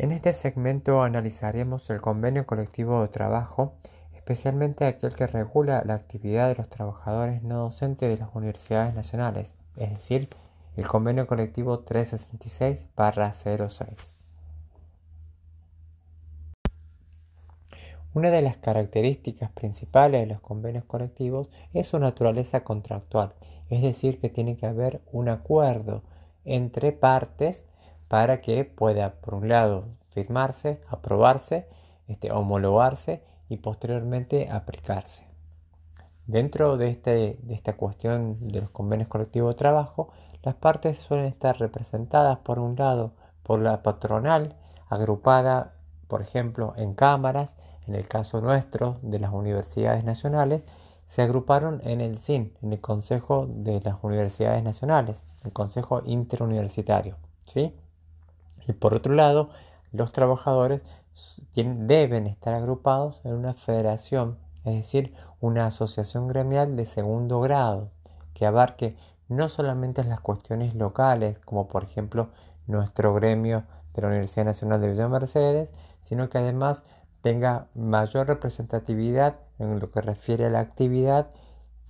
En este segmento analizaremos el convenio colectivo de trabajo, especialmente aquel que regula la actividad de los trabajadores no docentes de las universidades nacionales, es decir, el convenio colectivo 366-06. Una de las características principales de los convenios colectivos es su naturaleza contractual, es decir, que tiene que haber un acuerdo entre partes para que pueda, por un lado, firmarse, aprobarse, este, homologarse y posteriormente aplicarse. Dentro de, este, de esta cuestión de los convenios colectivos de trabajo, las partes suelen estar representadas por un lado por la patronal, agrupada, por ejemplo, en cámaras, en el caso nuestro de las universidades nacionales, se agruparon en el CIN, en el Consejo de las Universidades Nacionales, el Consejo Interuniversitario. ¿sí? Y por otro lado, los trabajadores deben estar agrupados en una federación, es decir, una asociación gremial de segundo grado, que abarque no solamente las cuestiones locales, como por ejemplo nuestro gremio de la Universidad Nacional de Villa Mercedes, sino que además tenga mayor representatividad en lo que refiere a la actividad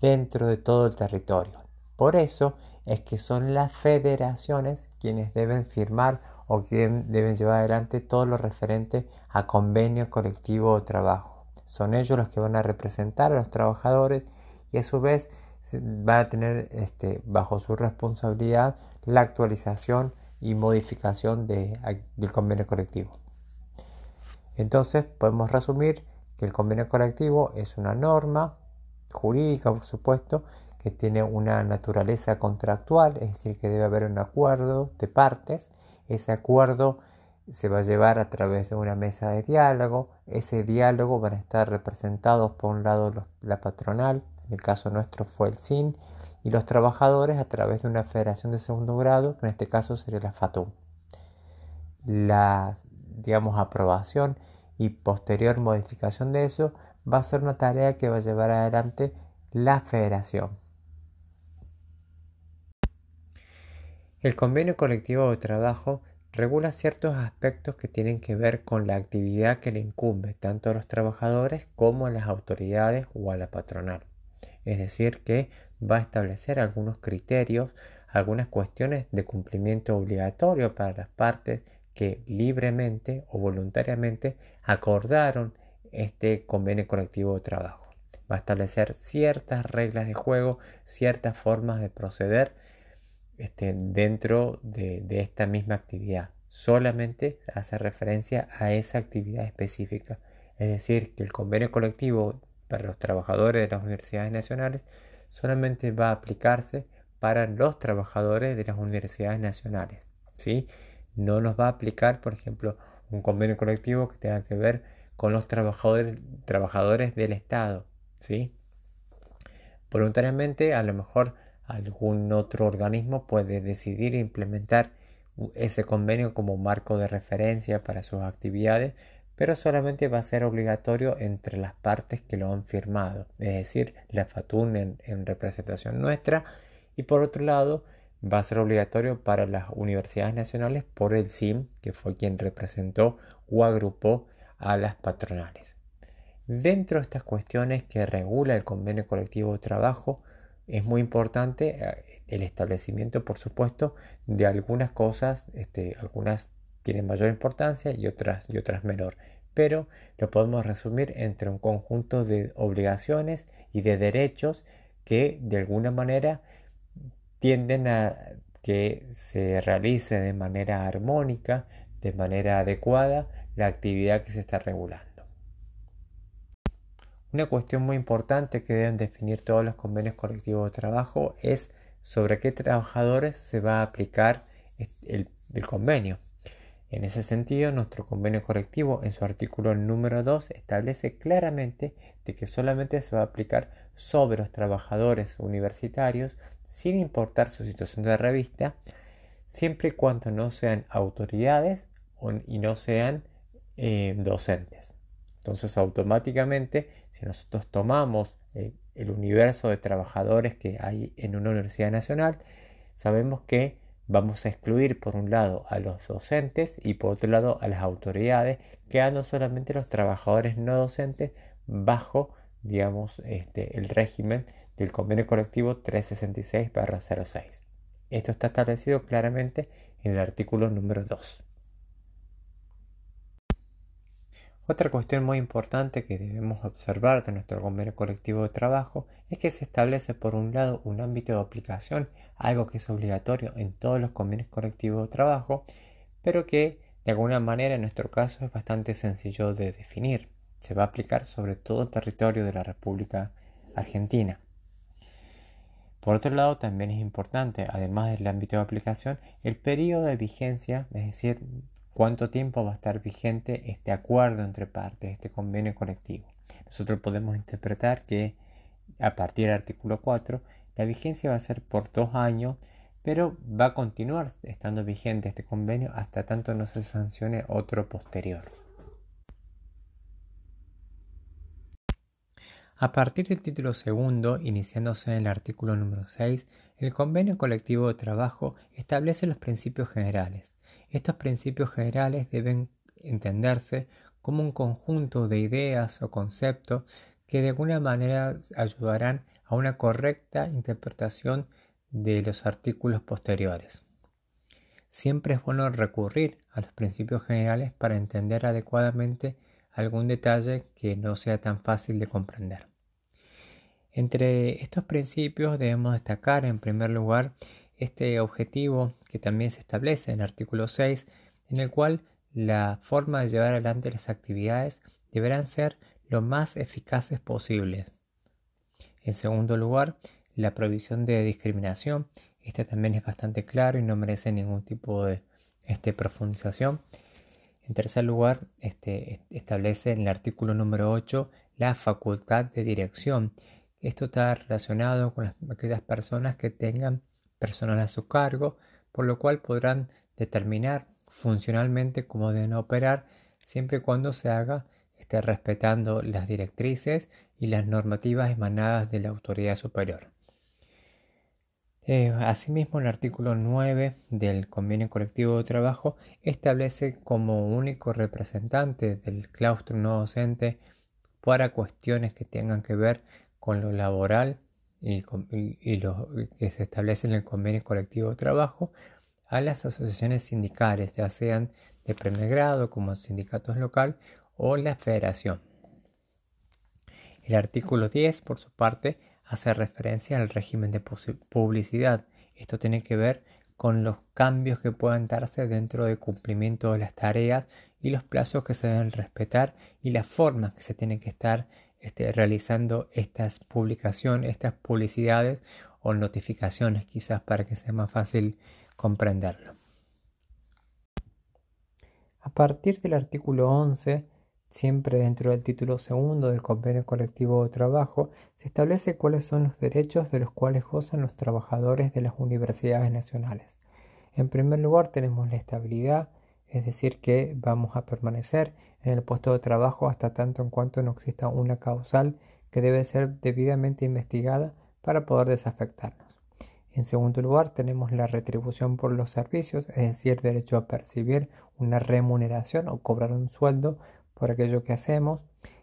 dentro de todo el territorio. Por eso es que son las federaciones quienes deben firmar o quienes deben llevar adelante todo lo referente a convenio colectivo de trabajo. Son ellos los que van a representar a los trabajadores y a su vez van a tener este, bajo su responsabilidad la actualización y modificación del convenio colectivo. Entonces podemos resumir que el convenio colectivo es una norma jurídica, por supuesto, que tiene una naturaleza contractual, es decir, que debe haber un acuerdo de partes. Ese acuerdo se va a llevar a través de una mesa de diálogo. Ese diálogo van a estar representados por un lado la patronal, en el caso nuestro fue el SIN, y los trabajadores a través de una federación de segundo grado, que en este caso sería la FATU. La, digamos, aprobación y posterior modificación de eso va a ser una tarea que va a llevar adelante la federación. El convenio colectivo de trabajo regula ciertos aspectos que tienen que ver con la actividad que le incumbe tanto a los trabajadores como a las autoridades o a la patronal. Es decir, que va a establecer algunos criterios, algunas cuestiones de cumplimiento obligatorio para las partes que libremente o voluntariamente acordaron este convenio colectivo de trabajo. Va a establecer ciertas reglas de juego, ciertas formas de proceder dentro de, de esta misma actividad. Solamente hace referencia a esa actividad específica. Es decir, que el convenio colectivo para los trabajadores de las universidades nacionales solamente va a aplicarse para los trabajadores de las universidades nacionales. ¿sí? No nos va a aplicar, por ejemplo, un convenio colectivo que tenga que ver con los trabajadores, trabajadores del Estado. ¿sí? Voluntariamente, a lo mejor algún otro organismo puede decidir implementar ese convenio como marco de referencia para sus actividades, pero solamente va a ser obligatorio entre las partes que lo han firmado, es decir, la FATUN en, representación nuestra y por otro lado va a ser obligatorio para las universidades nacionales por el SIM, que fue quien representó o agrupó a las patronales. Dentro de estas cuestiones que regula el convenio colectivo de trabajo, es muy importante eh, el establecimiento, por supuesto, de algunas cosas, este, algunas tienen mayor importancia y otras, y otras menor, pero lo podemos resumir entre un conjunto de obligaciones y de derechos que de alguna manera tienden a que se realice de manera armónica, de manera adecuada, la actividad que se está regulando. Una cuestión muy importante que deben definir todos los convenios colectivos de trabajo es sobre qué trabajadores se va a aplicar el, convenio. En ese sentido, nuestro convenio colectivo en su artículo número 2 establece claramente de que solamente se va a aplicar sobre los trabajadores universitarios sin importar su situación de revista, siempre y cuando no sean autoridades y no sean eh, docentes. Entonces, automáticamente, si nosotros tomamos eh, el universo de trabajadores que hay en una universidad nacional, sabemos que vamos a excluir por un lado a los docentes y por otro lado a las autoridades, quedando solamente los trabajadores no docentes bajo, digamos, este, el régimen del convenio colectivo 366-06. Esto está establecido claramente en el artículo número 2. Otra cuestión muy importante que debemos observar de nuestro convenio colectivo de trabajo es que se establece por un lado un ámbito de aplicación, algo que es obligatorio en todos los convenios colectivos de trabajo, pero que de alguna manera en nuestro caso es bastante sencillo de definir. Se va a aplicar sobre todo el territorio de la República Argentina. Por otro lado, también es importante, además del ámbito de aplicación, el periodo de vigencia, es decir, cuánto tiempo va a estar vigente este acuerdo entre partes, este convenio colectivo. Nosotros podemos interpretar que a partir del artículo 4 la vigencia va a ser por dos años, pero va a continuar estando vigente este convenio hasta tanto no se sancione otro posterior. A partir del título segundo, iniciándose en el artículo número 6, el convenio colectivo de trabajo establece los principios generales. Estos principios generales deben entenderse como un conjunto de ideas o conceptos que de alguna manera ayudarán a una correcta interpretación de los artículos posteriores. Siempre es bueno recurrir a los principios generales para entender adecuadamente algún detalle que no sea tan fácil de comprender. Entre estos principios debemos destacar en primer lugar este objetivo que también se establece en el artículo 6, en el cual la forma de llevar adelante las actividades deberán ser lo más eficaces posibles. En segundo lugar, la prohibición de discriminación. Este también es bastante claro y no merece ningún tipo de este, profundización. En tercer lugar, este, establece en el artículo número 8 la facultad de dirección. Esto está relacionado con aquellas personas que tengan personal a su cargo, por lo cual podrán determinar funcionalmente cómo deben operar siempre y cuando se haga esté respetando las directrices y las normativas emanadas de la autoridad superior. Eh, asimismo, el artículo 9 del convenio colectivo de trabajo establece como único representante del claustro no docente para cuestiones que tengan que ver con lo laboral y, lo que se establece en el convenio colectivo de trabajo a las asociaciones sindicales, ya sean de primer grado como sindicatos local o la federación. El artículo 10, por su parte, hace referencia al régimen de publicidad. Esto tiene que ver con los cambios que puedan darse dentro del cumplimiento de las tareas y los plazos que se deben respetar y las formas que se tienen que estar realizando estas publicaciones, estas publicidades o notificaciones quizás para que sea más fácil comprenderlo. A partir del artículo 11, siempre dentro del título segundo del convenio colectivo de trabajo, se establece cuáles son los derechos de los cuales gozan los trabajadores de las universidades nacionales. En primer lugar tenemos la estabilidad, es decir, que vamos a permanecer en el puesto de trabajo hasta tanto en cuanto no exista una causal que debe ser debidamente investigada para poder desafectarnos. En segundo lugar, tenemos la retribución por los servicios, es decir, derecho a percibir una remuneración o cobrar un sueldo por aquello que hacemos.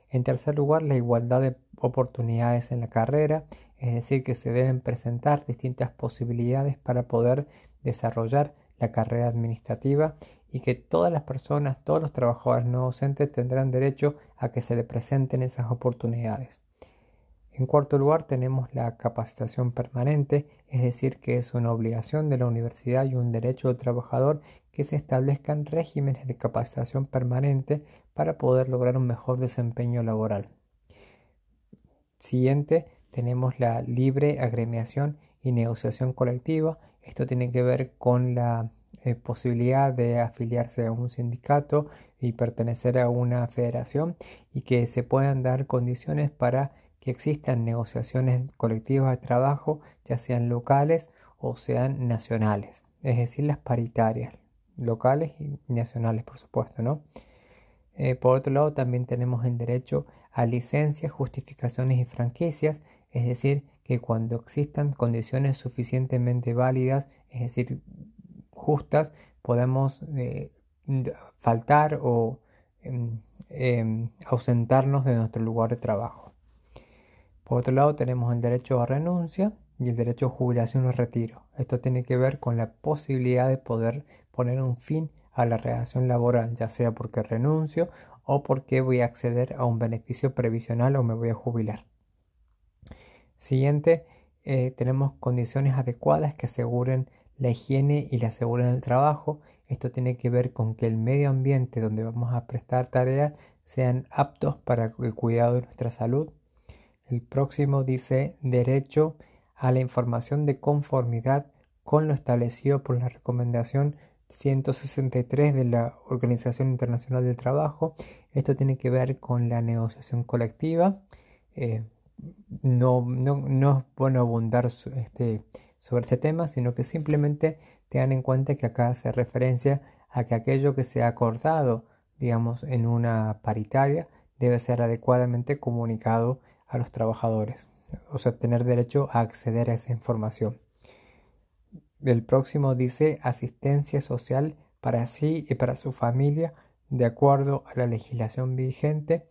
En tercer lugar, la igualdad de oportunidades en la carrera, es decir, que se deben presentar distintas posibilidades para poder desarrollar la carrera administrativa y que todas las personas, todos los trabajadores no docentes tendrán derecho a que se le presenten esas oportunidades. En cuarto lugar tenemos la capacitación permanente, es decir, que es una obligación de la universidad y un derecho del trabajador que se establezcan regímenes de capacitación permanente para poder lograr un mejor desempeño laboral. Siguiente, tenemos la libre agremiación y negociación colectiva. Esto tiene que ver con la eh, posibilidad de afiliarse a un sindicato y pertenecer a una federación y que se puedan dar condiciones para que existan negociaciones colectivas de trabajo, ya sean locales o sean nacionales, es decir, las paritarias, locales y nacionales, por supuesto, ¿no? Eh, por otro lado, también tenemos el derecho a licencias, justificaciones y franquicias, es decir, que cuando existan condiciones suficientemente válidas, es decir, podemos eh, faltar o em, em, ausentarnos de nuestro lugar de trabajo. Por otro lado, tenemos el derecho a renuncia y el derecho a jubilación o retiro. Esto tiene que ver con la posibilidad de poder poner un fin a la relación laboral, ya sea porque renuncio o porque voy a acceder a un beneficio previsional o me voy a jubilar. Siguiente, eh, tenemos condiciones adecuadas que aseguren la higiene y la seguridad del trabajo. Esto tiene que ver con que el medio ambiente donde vamos a prestar tareas sean aptos para el cuidado de nuestra salud. El próximo dice derecho a la información de conformidad con lo establecido por la recomendación 163 de la Organización Internacional del Trabajo. Esto tiene que ver con la negociación colectiva. Eh, no, no, es bueno abundar este, sobre este tema, sino que simplemente tengan en cuenta que acá hace referencia a que aquello que se ha acordado, digamos, en una paritaria, debe ser adecuadamente comunicado a los trabajadores, o sea, tener derecho a acceder a esa información. El próximo dice asistencia social para sí y para su familia de acuerdo a la legislación vigente.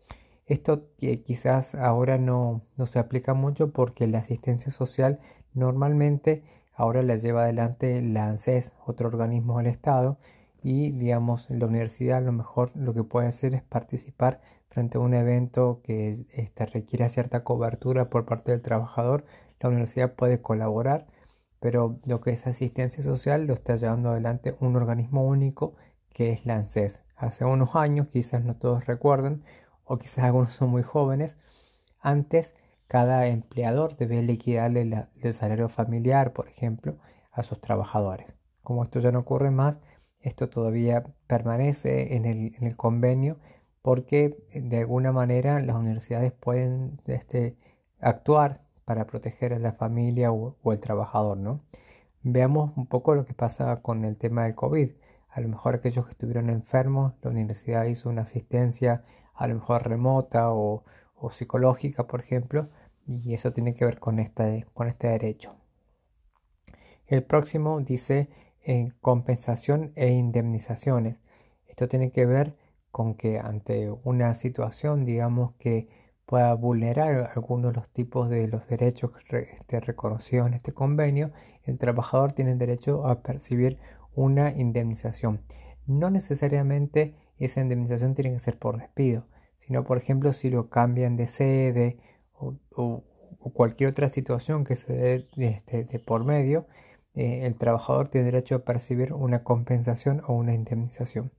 Esto quizás ahora no, no se aplica mucho porque la asistencia social normalmente ahora la lleva adelante la ANSES, otro organismo del Estado, y digamos la universidad a lo mejor lo que puede hacer es participar frente a un evento que este, requiere cierta cobertura por parte del trabajador, la universidad puede colaborar, pero lo que es asistencia social lo está llevando adelante un organismo único que es la ANSES. Hace unos años, quizás no todos recuerden, o quizás algunos son muy jóvenes, antes cada empleador debe liquidarle el salario familiar, por ejemplo, a sus trabajadores. Como esto ya no ocurre más, esto todavía permanece en el, convenio porque de alguna manera las universidades pueden este, actuar para proteger a la familia o, o el trabajador, ¿no? Veamos un poco lo que pasa con el tema del COVID. A lo mejor aquellos que estuvieron enfermos, la universidad hizo una asistencia a lo mejor remota o, o psicológica, por ejemplo, y eso tiene que ver con este, con este derecho. El próximo dice en compensación e indemnizaciones. Esto tiene que ver con que ante una situación, digamos, que pueda vulnerar algunos de los tipos de los derechos este, reconocidos en este convenio, el trabajador tiene derecho a percibir una indemnización. No necesariamente esa indemnización tiene que ser por despido, sino por ejemplo si lo cambian de sede o, cualquier otra situación que se dé este, de, por medio, eh, el trabajador tiene derecho a percibir una compensación o una indemnización.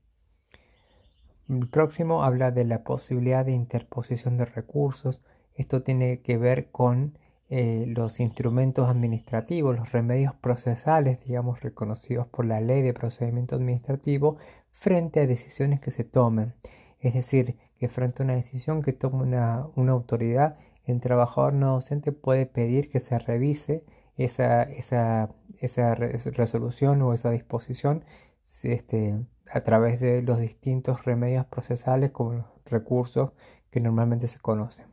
El próximo habla de la posibilidad de interposición de recursos. Esto tiene que ver con eh, los instrumentos administrativos, los remedios procesales, digamos, reconocidos por la ley de procedimiento administrativo frente a decisiones que se tomen. Es decir, que frente a una decisión que toma una, una autoridad, el trabajador no docente puede pedir que se revise esa, esa, esa resolución o esa disposición este, a través de los distintos remedios procesales como los recursos que normalmente se conocen.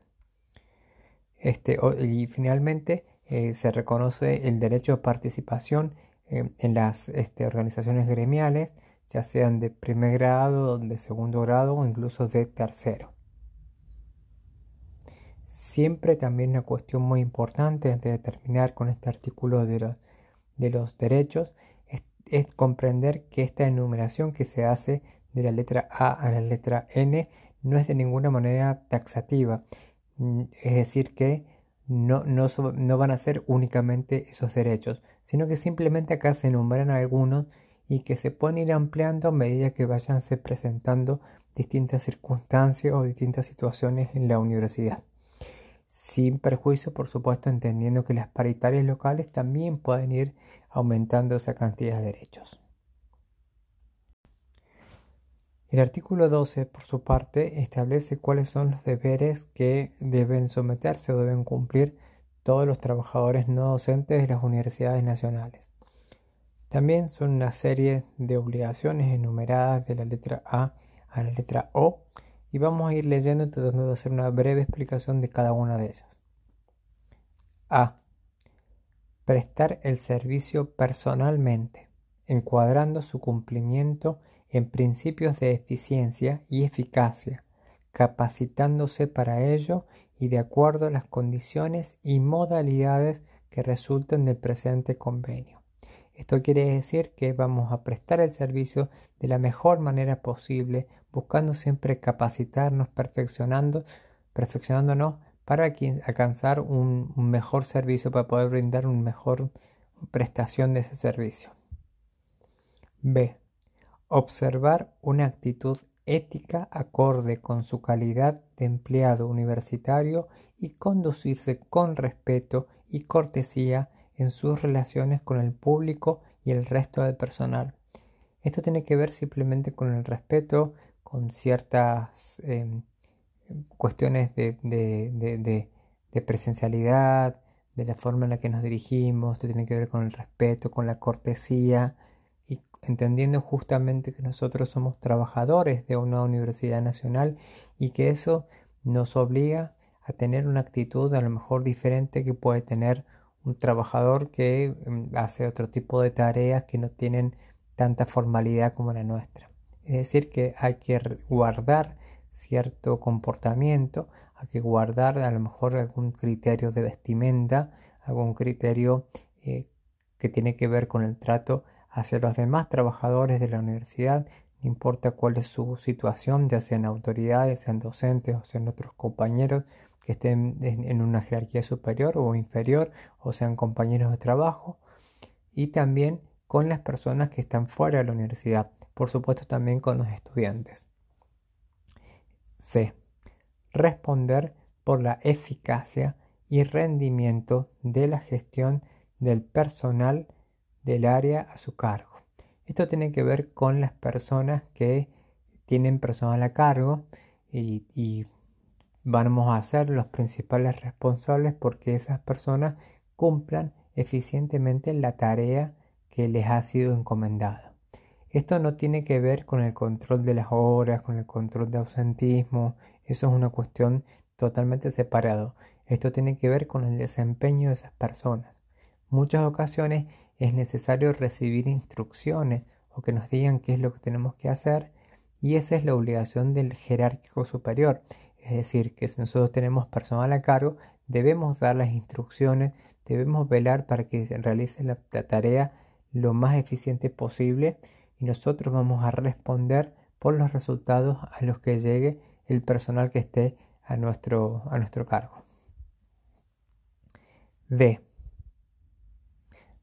Este, y finalmente eh, se reconoce el derecho a participación eh, en las este, organizaciones gremiales, ya sean de primer grado, de segundo grado o incluso de tercero. Siempre también una cuestión muy importante antes de terminar con este artículo de, los derechos es, comprender que esta enumeración que se hace de la letra A a la letra N no es de ninguna manera taxativa. Mm, es decir, que no, no, no, van a ser únicamente esos derechos, sino que simplemente acá se enumeran algunos y que se pueden ir ampliando a medida que vayanse presentando distintas circunstancias o distintas situaciones en la universidad sin perjuicio, por supuesto, entendiendo que las paritarias locales también pueden ir aumentando esa cantidad de derechos. El artículo 12, por su parte, establece cuáles son los deberes que deben someterse o deben cumplir todos los trabajadores no docentes de las universidades nacionales. También son una serie de obligaciones enumeradas de la letra A a la letra O y vamos a ir leyendo tratando de hacer una breve explicación de cada una de ellas. A. Prestar el servicio personalmente, encuadrando su cumplimiento en principios de eficiencia y eficacia, capacitándose para ello y de acuerdo a las condiciones y modalidades que resulten del presente convenio. Esto quiere decir que vamos a prestar el servicio de la mejor manera posible, buscando siempre capacitarnos, perfeccionando, perfeccionándonos para alcanzar un, mejor servicio, para poder brindar una mejor prestación de ese servicio. B. Observar una actitud ética acorde con su calidad de empleado universitario y conducirse con respeto y cortesía en sus relaciones con el público y el resto del personal. Esto tiene que ver simplemente con el respeto, con ciertas em, cuestiones de, de, presencialidad, de la forma en la que nos dirigimos, esto tiene que ver con el respeto, con la cortesía y entendiendo justamente que nosotros somos trabajadores de una universidad nacional y que eso nos obliga a tener una actitud a lo mejor diferente que puede tener un trabajador que mm, hace otro tipo de tareas que no tienen tanta formalidad como la nuestra. Es decir, que hay que guardar cierto comportamiento, hay que guardar a lo mejor algún criterio de vestimenta, algún criterio eh, que tiene que ver con el trato hacia los demás trabajadores de la universidad, no importa cuál es su situación, ya sean autoridades, sean docentes o sean otros compañeros, que estén en una jerarquía superior o inferior o sean compañeros de trabajo y también con las personas que están fuera de la universidad, por supuesto también con los estudiantes. C. Responder por la eficacia y rendimiento de la gestión del personal del área a su cargo. Esto tiene que ver con las personas que tienen personal a cargo y, y vamos a ser los principales responsables porque esas personas cumplan eficientemente la tarea que les ha sido encomendada. Esto no tiene que ver con el control de las horas, con el control de ausentismo, eso es una cuestión totalmente separado. Esto tiene que ver con el desempeño de esas personas. Muchas ocasiones es necesario recibir instrucciones o que nos digan qué es lo que tenemos que hacer y esa es la obligación del jerárquico superior. Es decir, que si nosotros tenemos personal a cargo, debemos dar las instrucciones, debemos velar para que se realice la, tarea lo más eficiente posible y nosotros vamos a responder por los resultados a los que llegue el personal que esté a nuestro, a nuestro cargo. D.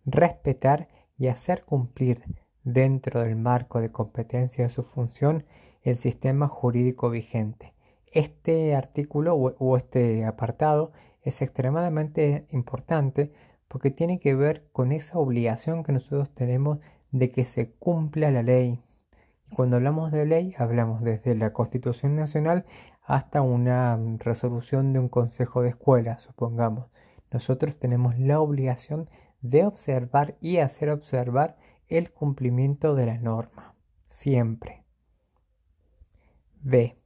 Respetar y hacer cumplir dentro del marco de competencia de su función el sistema jurídico vigente este artículo o, este apartado es extremadamente importante porque tiene que ver con esa obligación que nosotros tenemos de que se cumpla la ley. Y cuando hablamos de ley, hablamos desde la Constitución Nacional hasta una resolución de un consejo de escuela, supongamos. Nosotros tenemos la obligación de observar y hacer observar el cumplimiento de la norma. Siempre. B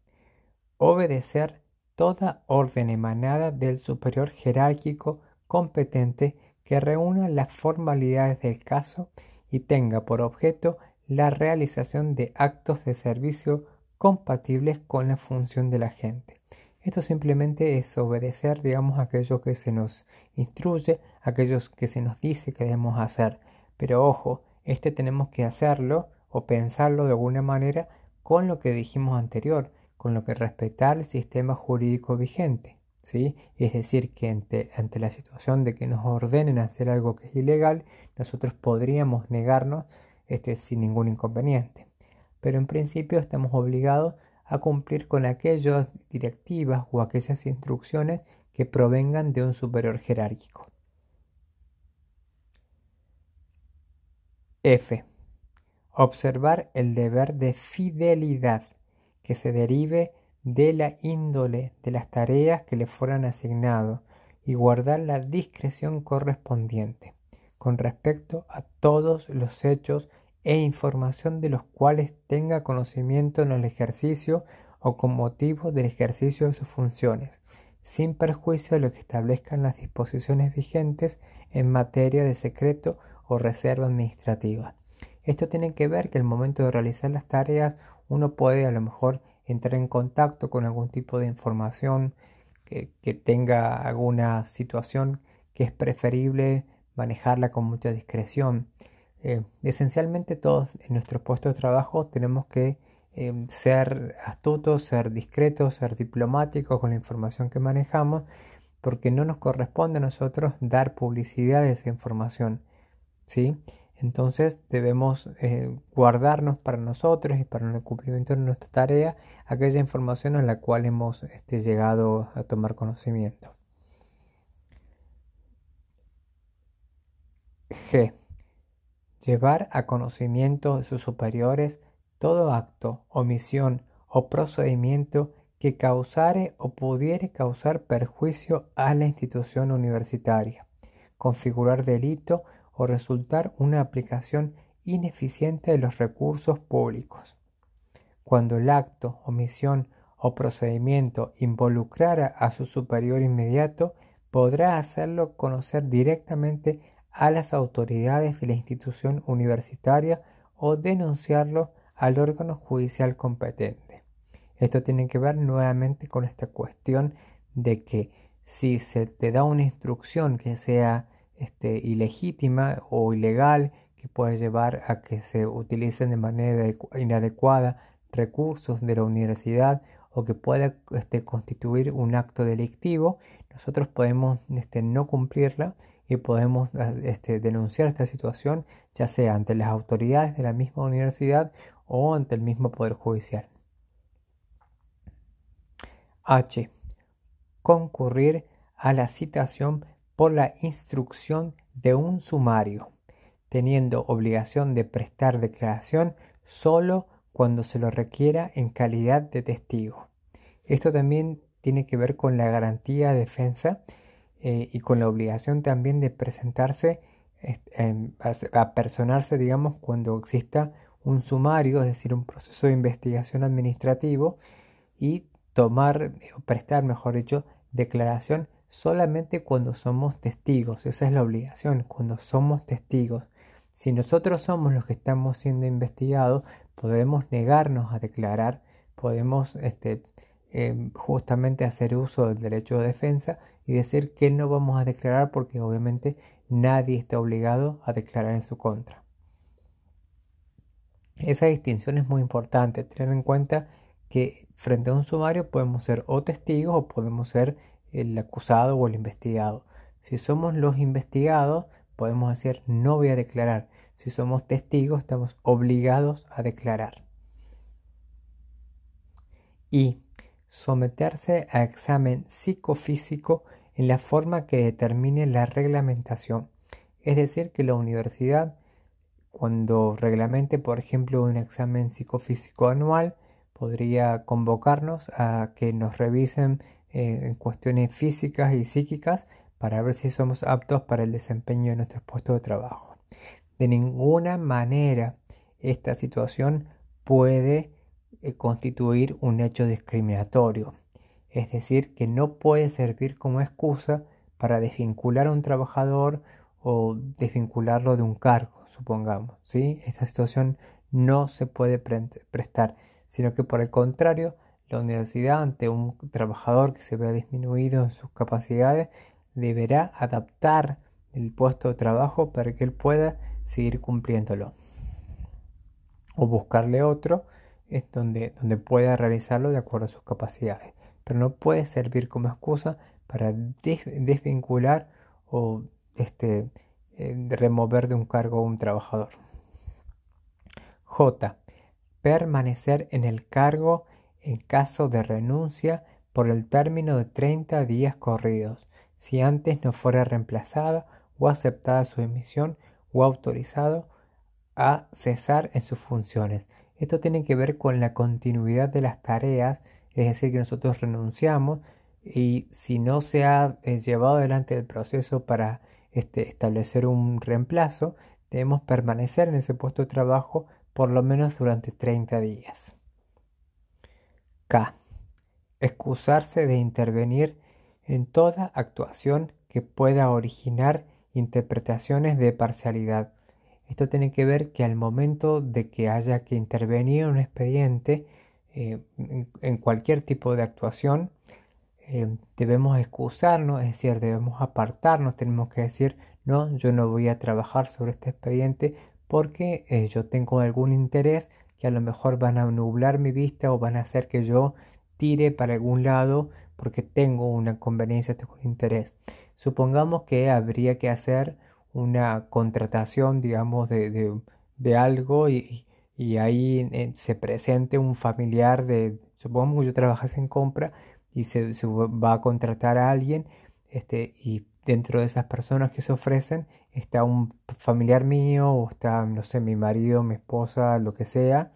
obedecer toda orden emanada del superior jerárquico competente que reúna las formalidades del caso y tenga por objeto la realización de actos de servicio compatibles con la función de la gente. Esto simplemente es obedecer, digamos, aquello que se nos instruye, aquellos que se nos dice que debemos hacer. Pero ojo, este tenemos que hacerlo o pensarlo de alguna manera con lo que dijimos anterior, con lo que respetar el sistema jurídico vigente. ¿sí? Es decir, que ante, la situación de que nos ordenen hacer algo que es ilegal, nosotros podríamos negarnos este, sin ningún inconveniente. Pero en principio estamos obligados a cumplir con aquellas directivas o aquellas instrucciones que provengan de un superior jerárquico. F. Observar el deber de fidelidad que se derive de la índole de las tareas que le fueran asignadas y guardar la discreción correspondiente con respecto a todos los hechos e información de los cuales tenga conocimiento en el ejercicio o con motivo del ejercicio de sus funciones, sin perjuicio de lo que establezcan las disposiciones vigentes en materia de secreto o reserva administrativa. Esto tiene que ver que al momento de realizar las tareas uno puede a lo mejor entrar en contacto con algún tipo de información que, tenga alguna situación que es preferible manejarla con mucha discreción. Eh, esencialmente todos en nuestro puesto de trabajo tenemos que eh, ser astutos, ser discretos, ser diplomáticos con la información que manejamos, porque no nos corresponde a nosotros dar publicidad de esa información. ¿sí? Entonces debemos eh, guardarnos para nosotros y para el cumplimiento de nuestra tarea aquella información en la cual hemos este, llegado a tomar conocimiento. G. Llevar a conocimiento de sus superiores todo acto, omisión o procedimiento que causare o pudiere causar perjuicio a la institución universitaria, configurar delito o resultar una aplicación ineficiente de los recursos públicos. Cuando el acto, omisión o procedimiento involucrara a su superior inmediato, podrá hacerlo conocer directamente a las autoridades de la institución universitaria o denunciarlo al órgano judicial competente. Esto tiene que ver nuevamente con esta cuestión de que si se te da una instrucción que sea este, ilegítima o ilegal que puede llevar a que se utilicen de manera inadecuada recursos de la universidad o que pueda este, constituir un acto delictivo, nosotros podemos este, no cumplirla y podemos denunciar esta situación ya sea ante las autoridades de la misma universidad o ante el mismo Poder Judicial. H. Concurrir a la citación por la instrucción de un sumario, teniendo obligación de prestar declaración solo cuando se lo requiera en calidad de testigo. Esto también tiene que ver con la garantía de defensa eh, y con la obligación también de presentarse, a personarse, digamos, cuando exista un sumario, es decir, un proceso de investigación administrativo y tomar, o prestar, mejor dicho, declaración solamente cuando somos testigos. Esa es la obligación, cuando somos testigos. Si nosotros somos los que estamos siendo investigados, podemos negarnos a declarar, podemos este, em, justamente hacer uso del derecho de defensa y decir que no vamos a declarar porque obviamente nadie está obligado a declarar en su contra. Esa distinción es muy importante, tener en cuenta que frente a un sumario podemos ser o testigos o podemos ser el acusado o el investigado. Si somos los investigados, podemos decir no voy a declarar. Si somos testigos, estamos obligados a declarar. Y someterse a examen psicofísico en la forma que determine la reglamentación. Es decir, que la universidad, cuando reglamente, por ejemplo, un examen psicofísico anual, podría convocarnos a que nos revisen en cuestiones físicas y psíquicas para ver si somos aptos para el desempeño de nuestro puesto de trabajo. De ninguna manera esta situación puede eh, constituir un hecho discriminatorio, es decir, que no puede servir como excusa para desvincular a un trabajador o desvincularlo de un cargo, supongamos. ¿sí? Esta situación no se puede prestar, sino que por el contrario la universidad, ante un trabajador que se vea disminuido en sus capacidades, deberá adaptar el puesto de trabajo para que él pueda seguir cumpliéndolo. O buscarle otro es donde, donde pueda realizarlo de acuerdo a sus capacidades. Pero no puede servir como excusa para desvincular o este, eh, remover de un cargo a un trabajador. J. Permanecer en el cargo en caso de renuncia por el término de 30 días corridos, si antes no fuera reemplazada o aceptada su emisión o autorizado a cesar en sus funciones. Esto tiene que ver con la continuidad de las tareas, es decir, que nosotros renunciamos y si no se ha eh, llevado adelante el proceso para este, establecer un reemplazo, debemos permanecer en ese puesto de trabajo por lo menos durante 30 días. K. Excusarse de intervenir en toda actuación que pueda originar interpretaciones de parcialidad. Esto tiene que ver que al momento de que haya que intervenir en un expediente, eh, en, cualquier tipo de actuación, eh, debemos excusarnos, es decir, debemos apartarnos, tenemos que decir, no, yo no voy a trabajar sobre este expediente porque eh, yo tengo algún interés que a lo mejor van a nublar mi vista o van a hacer que yo tire para algún lado porque tengo una conveniencia, tengo un interés. Supongamos que habría que hacer una contratación, digamos, de, algo y, ahí se presente un familiar de, supongamos que yo trabajase en compra y se, va a contratar a alguien este, y dentro de esas personas que se ofrecen está un familiar mío o está, no sé, mi marido, mi esposa, lo que sea,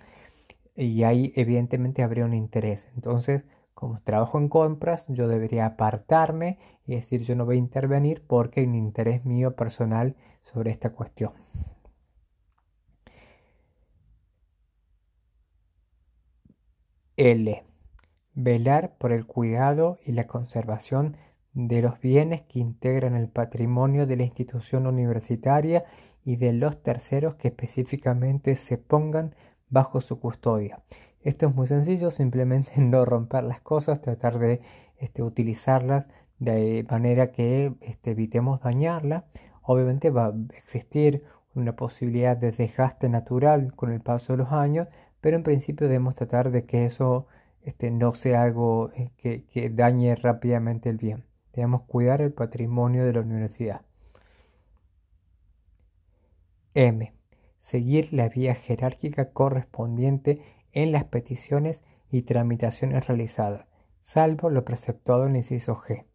y ahí evidentemente habría un interés. Entonces, como trabajo en compras, yo debería apartarme y decir yo no voy a intervenir porque hay un interés mío personal sobre esta cuestión. L. Velar por el cuidado y la conservación de los bienes que integran el patrimonio de la institución universitaria y de los terceros que específicamente se pongan bajo su custodia. Esto es muy sencillo, simplemente no romper las cosas, tratar de este, utilizarlas de manera que este, evitemos dañarla. Obviamente va a existir una posibilidad de desgaste natural con el paso de los años, pero en principio debemos tratar de que eso este, no sea algo eh, que, que dañe rápidamente el bien. Debemos cuidar el patrimonio de la universidad. M. Seguir la vía jerárquica correspondiente en las peticiones y tramitaciones realizadas, salvo lo preceptuado en el inciso G.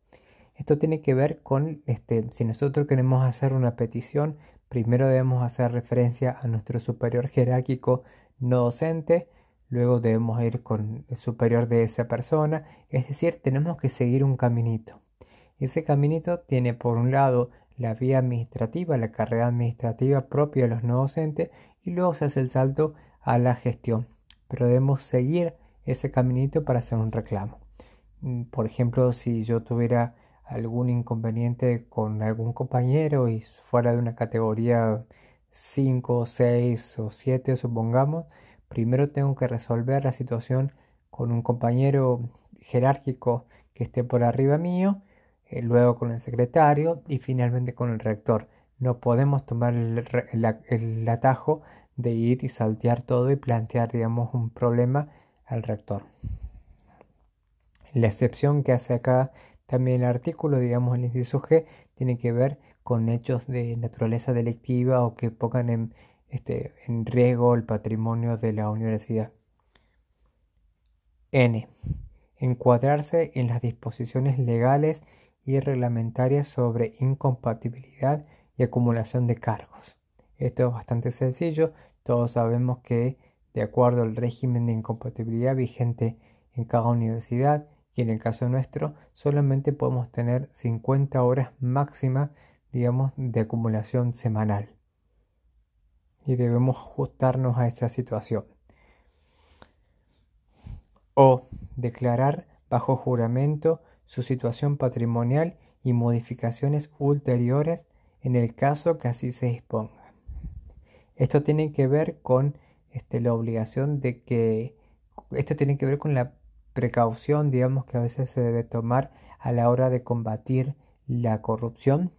Esto tiene que ver con, este, si nosotros queremos hacer una petición, primero debemos hacer referencia a nuestro superior jerárquico no docente, luego debemos ir con el superior de esa persona, es decir, tenemos que seguir un caminito. Ese caminito tiene por un lado la vía administrativa, la carrera administrativa propia de los no docentes y luego se hace el salto a la gestión. Pero debemos seguir ese caminito para hacer un reclamo. Mm, por ejemplo, si yo tuviera algún inconveniente con algún compañero y fuera de una categoría 5, 6 o 7, supongamos, primero tengo que resolver la situación con un compañero jerárquico que esté por arriba mío eh, luego con el secretario y finalmente con el rector. No podemos tomar el, atajo de ir y saltear todo y plantear, digamos, un problema al rector. La excepción que hace acá también el artículo, digamos, el inciso G, tiene que ver con hechos de naturaleza delictiva o que pongan en, este, en riesgo el patrimonio de la universidad. N. Encuadrarse en las disposiciones legales y reglamentarias sobre incompatibilidad y acumulación de cargos. Esto es bastante sencillo, todos sabemos que de acuerdo al régimen de incompatibilidad vigente en cada universidad y en el caso nuestro solamente podemos tener 50 horas máximas digamos de acumulación semanal. Y debemos ajustarnos a esa situación. O declarar bajo juramento su situación patrimonial y modificaciones ulteriores en el caso que así se disponga. Esto tiene que ver con este, la obligación de que, esto tiene que ver con la precaución, digamos, que a veces se debe tomar a la hora de combatir la corrupción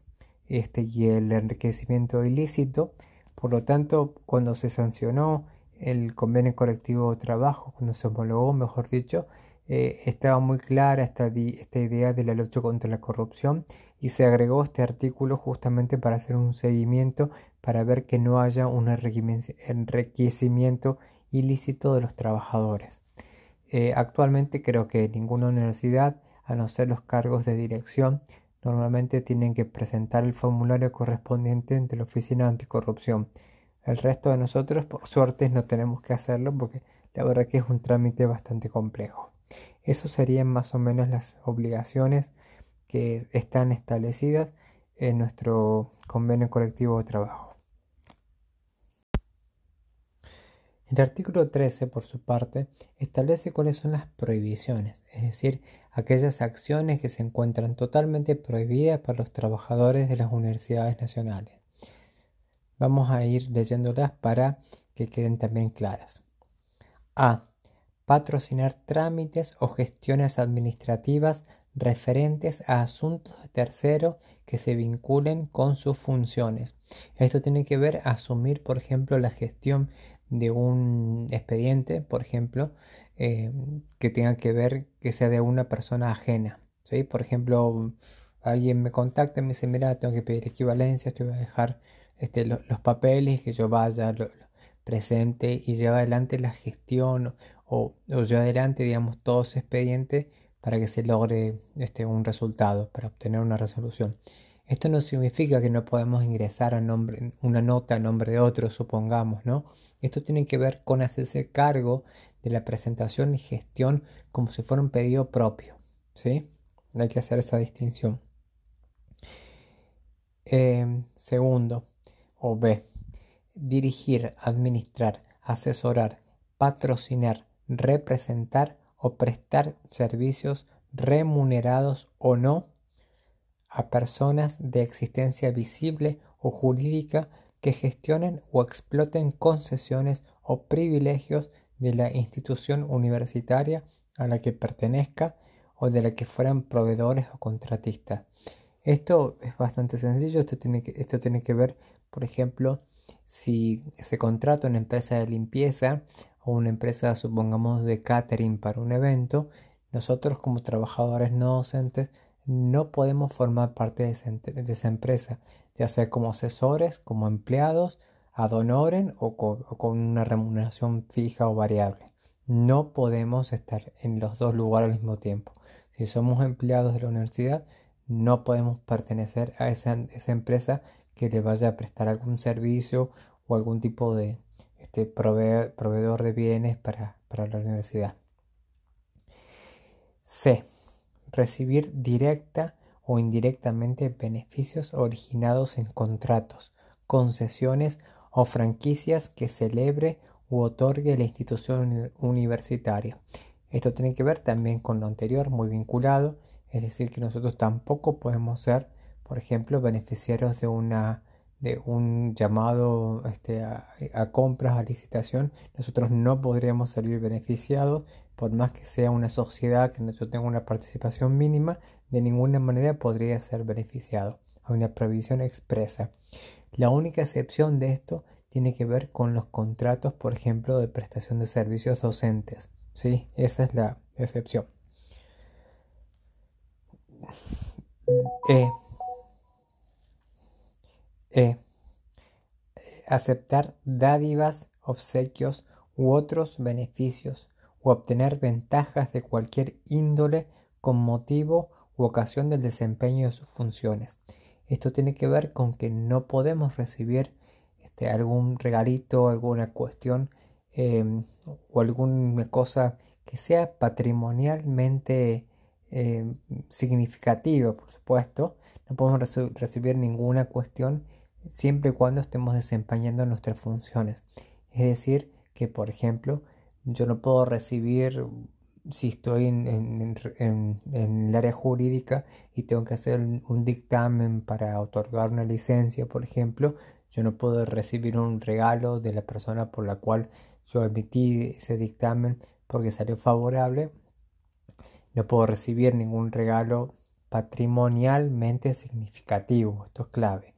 este, y el enriquecimiento ilícito. Por lo tanto, cuando se sancionó el convenio colectivo de trabajo, cuando se homologó, mejor dicho, eh, estaba muy clara esta, idea de la lucha contra la corrupción y se agregó este artículo justamente para hacer un seguimiento para ver que no haya un enriquecimiento ilícito de los trabajadores. Eh, actualmente creo que ninguna universidad, a no ser los cargos de dirección, normalmente tienen que presentar el formulario correspondiente ante la Oficina Anticorrupción. El resto de nosotros, por suerte, no tenemos que hacerlo porque la verdad que es un trámite bastante complejo. Esas serían más o menos las obligaciones que están establecidas en nuestro convenio colectivo de trabajo. El artículo 13, por su parte, establece cuáles son las prohibiciones, es decir, aquellas acciones que se encuentran totalmente prohibidas para los trabajadores de las universidades nacionales. Vamos a ir leyéndolas para que queden también claras. A. Patrocinar trámites o gestiones administrativas referentes a asuntos de terceros que se vinculen con sus funciones. Esto tiene que ver asumir, por ejemplo, la gestión de un expediente, por ejemplo, eh, que tenga que ver que sea de una persona ajena. ¿sí? Por ejemplo, alguien me contacta y me dice, mira, tengo que pedir equivalencia, te voy a dejar este, los papeles, que yo vaya, presente y lleve adelante la gestión o, o lleve adelante, digamos, todo ese expediente para que se logre este, un resultado, para obtener una resolución. Esto no significa que no podemos ingresar a nombre, una nota a nombre de otro, supongamos, ¿no? Esto tiene que ver con hacerse cargo de la presentación y gestión como si fuera un pedido propio, ¿sí? Hay que hacer esa distinción. Em, segundo, o B, dirigir, administrar, asesorar, patrocinar, representar o prestar servicios remunerados o no a personas de existencia visible o jurídica que gestionen o exploten concesiones o privilegios de la institución universitaria a la que pertenezca o de la que fueran proveedores o contratistas. Esto es bastante sencillo, esto tiene que, esto tiene que ver, por ejemplo, si se contrata una empresa de limpieza o una empresa, supongamos, de catering para un evento, nosotros como trabajadores no docentes no podemos formar parte de esa, empresa, ya sea como asesores, como empleados, ad honorem o con, una remuneración fija o variable. No podemos estar en los dos lugares al mismo tiempo. Si somos empleados de la universidad, no podemos pertenecer a esa, empresa que le vaya a prestar algún servicio o algún tipo de este, proveedor de bienes para, para la universidad. C recibir directa o indirectamente beneficios originados en contratos, concesiones o franquicias que celebre u otorgue la institución universitaria. Esto tiene que ver también con lo anterior, muy vinculado, es decir, que nosotros tampoco podemos ser, por ejemplo, beneficiarios de una de un llamado este, a, compras, a licitación, nosotros no podríamos salir beneficiados por más que sea una sociedad que yo tenga una participación mínima, de ninguna manera podría ser beneficiado. Hay una previsión expresa. La única excepción de esto tiene que ver con los contratos, por ejemplo, de prestación de servicios docentes. ¿sí? Esa es la excepción. E. e. Aceptar dádivas, obsequios u otros beneficios o obtener ventajas de cualquier índole con motivo u ocasión del desempeño de sus funciones. Esto tiene que ver con que no podemos recibir este, algún regalito, alguna cuestión em, o alguna cosa que sea patrimonialmente em, significativa, por supuesto. No podemos recibir ninguna cuestión siempre y cuando estemos desempeñando nuestras funciones. Es decir, que por ejemplo, yo no puedo recibir, si estoy en, el área jurídica y tengo que hacer un dictamen para otorgar una licencia, por ejemplo, yo no puedo recibir un regalo de la persona por la cual yo emití ese dictamen porque salió favorable. No puedo recibir ningún regalo patrimonialmente significativo. Esto es clave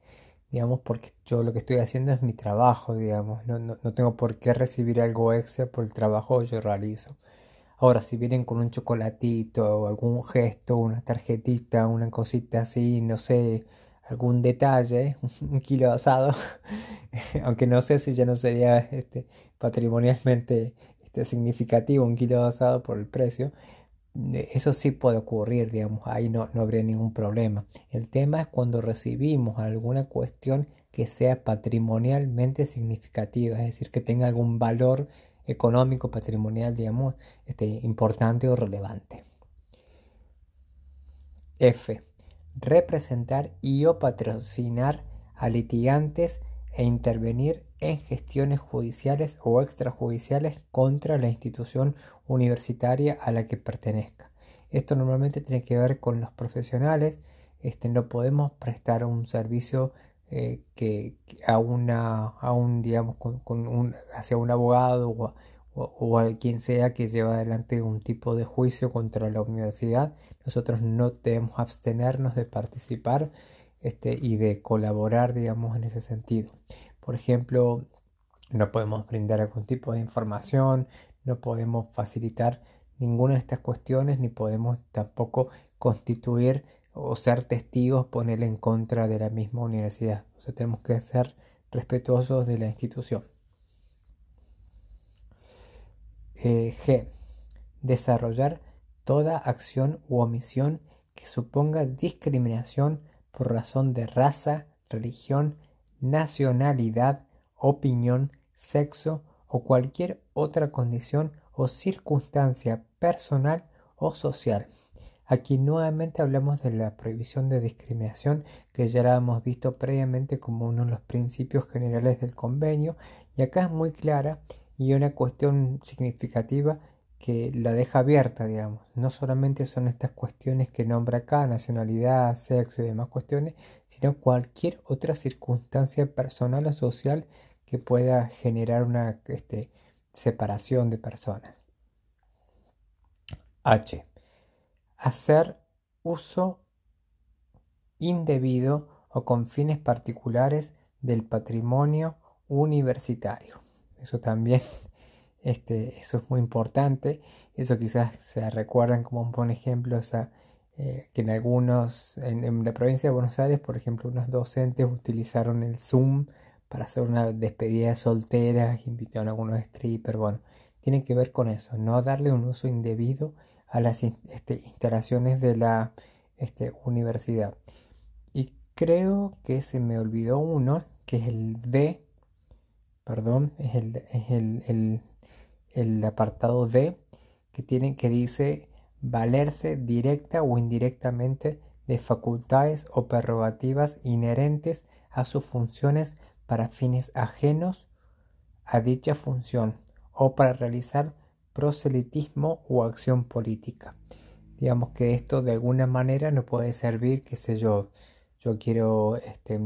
digamos, porque yo lo que estoy haciendo es mi trabajo, digamos, no, no, no tengo por qué recibir algo extra por el trabajo que yo realizo. Ahora, si vienen con un chocolatito, o algún gesto, una tarjetita, una cosita así, no sé, algún detalle, un kilo de asado, aunque no sé si ya no sería este, patrimonialmente este, significativo un kilo de asado por el precio, eso sí puede ocurrir, digamos, ahí no, no habría ningún problema. El tema es cuando recibimos alguna cuestión que sea patrimonialmente significativa, es decir, que tenga algún valor económico, patrimonial, digamos, este, importante o relevante. F. Representar y o patrocinar a litigantes e intervenir en gestiones judiciales o extrajudiciales contra la institución universitaria a la que pertenezca. Esto normalmente tiene que ver con los profesionales. Este, no podemos prestar un servicio eh, que, a una a un digamos con, un, hacia un abogado o, o, a quien sea que lleva adelante un tipo de juicio contra la universidad nosotros no debemos abstenernos de participar este, y de colaborar digamos en ese sentido por ejemplo no podemos brindar algún tipo de información no podemos facilitar ninguna de estas cuestiones ni podemos tampoco constituir o ser testigos, ponerle en contra de la misma universidad. O sea, tenemos que ser respetuosos de la institución. Eh, G. Desarrollar toda acción u omisión que suponga discriminación por razón de raza, religión, nacionalidad, opinión, sexo o cualquier otra condición o circunstancia personal o social. Aquí nuevamente hablamos de la prohibición de discriminación que ya la hemos visto previamente como uno de los principios generales del convenio y acá es muy clara y una cuestión significativa que la deja abierta, digamos. No solamente son estas cuestiones que nombra acá, nacionalidad, sexo y demás cuestiones, sino cualquier otra circunstancia personal o social que pueda generar una este, separación de personas. H hacer uso indebido o con fines particulares del patrimonio universitario. Eso también, este, eso es muy importante. Eso quizás se recuerdan como un buen ejemplo, eh, que en algunos, en, la provincia de Buenos Aires, por ejemplo, unos docentes utilizaron el Zoom para hacer una despedida de solteras, invitaron a algunos strippers, bueno, tiene que ver con eso, no darle un uso indebido a las este, instalaciones de la este, universidad. Y creo que se me olvidó uno, que es el D, perdón, es el, es el, el, apartado D, que, tiene, que dice valerse directa o indirectamente de facultades o prerrogativas inherentes a sus funciones para fines ajenos a dicha función o para realizar proselitismo o acción política. Digamos que esto de alguna manera no puede servir, qué sé yo, yo quiero, este,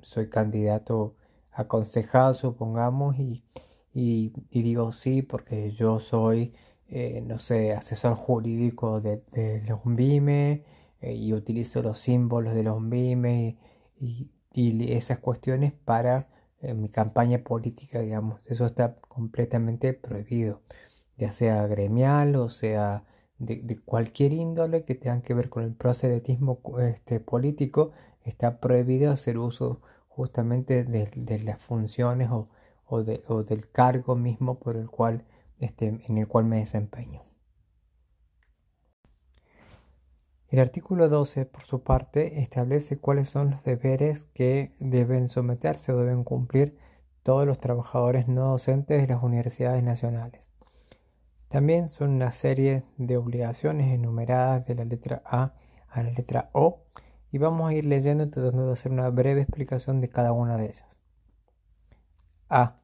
soy candidato a concejal, supongamos, y, y, digo sí porque yo soy, eh, no sé, asesor jurídico de, los BIME eh, y utilizo los símbolos de los BIME y, esas cuestiones para eh, mi campaña política, digamos. Eso está completamente prohibido ya sea gremial o sea de, cualquier índole que tenga que ver con el proselitismo este, político, está prohibido hacer uso justamente de, las funciones o, o, del cargo mismo por el cual, este, en el cual me desempeño. El artículo 12, por su parte, establece cuáles son los deberes que deben someterse o deben cumplir todos los trabajadores no docentes de las universidades nacionales. También son una serie de obligaciones enumeradas de la letra A a la letra O y vamos a ir leyendo tratando de hacer una breve explicación de cada una de ellas. A.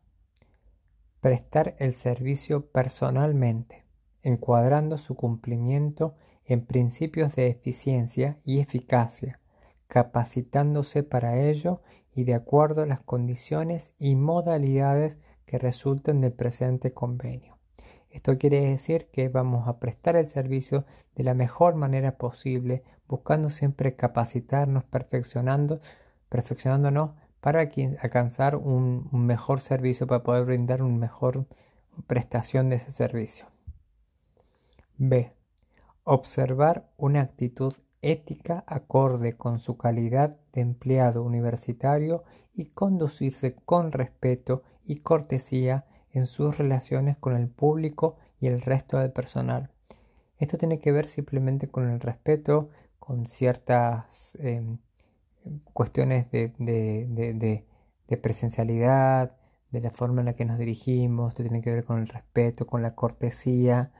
Prestar el servicio personalmente, encuadrando su cumplimiento en principios de eficiencia y eficacia, capacitándose para ello y de acuerdo a las condiciones y modalidades que resulten del presente convenio. Esto quiere decir que vamos a prestar el servicio de la mejor manera posible, buscando siempre capacitarnos, perfeccionando, perfeccionándonos para alcanzar un, mejor servicio, para poder brindar una mejor prestación de ese servicio. B. Observar una actitud ética acorde con su calidad de empleado universitario y conducirse con respeto y cortesía en sus relaciones con el público y el resto del personal. Esto tiene que ver simplemente con el respeto, con ciertas em, cuestiones de, de, presencialidad, de la forma en la que nos dirigimos, esto tiene que ver con el respeto, con la cortesía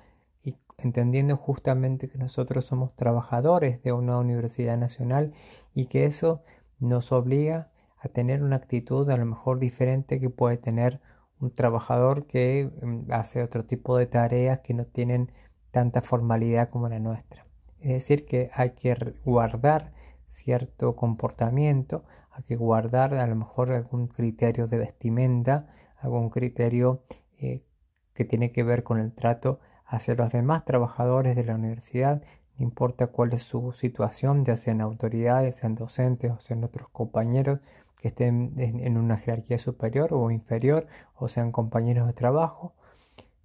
y entendiendo justamente que nosotros somos trabajadores de una universidad nacional y que eso nos obliga a tener una actitud a lo mejor diferente que puede tener un trabajador que mm, hace otro tipo de tareas que no tienen tanta formalidad como la nuestra. Es decir, que hay que guardar cierto comportamiento a que guardar a lo mejor algún criterio de vestimenta, algún criterio eh, que tiene que ver con el trato hacia los demás trabajadores de la universidad, no importa cuál es su situación, ya sean autoridades, sean docentes o sean otros compañeros que estén en una jerarquía superior o inferior o sean compañeros de trabajo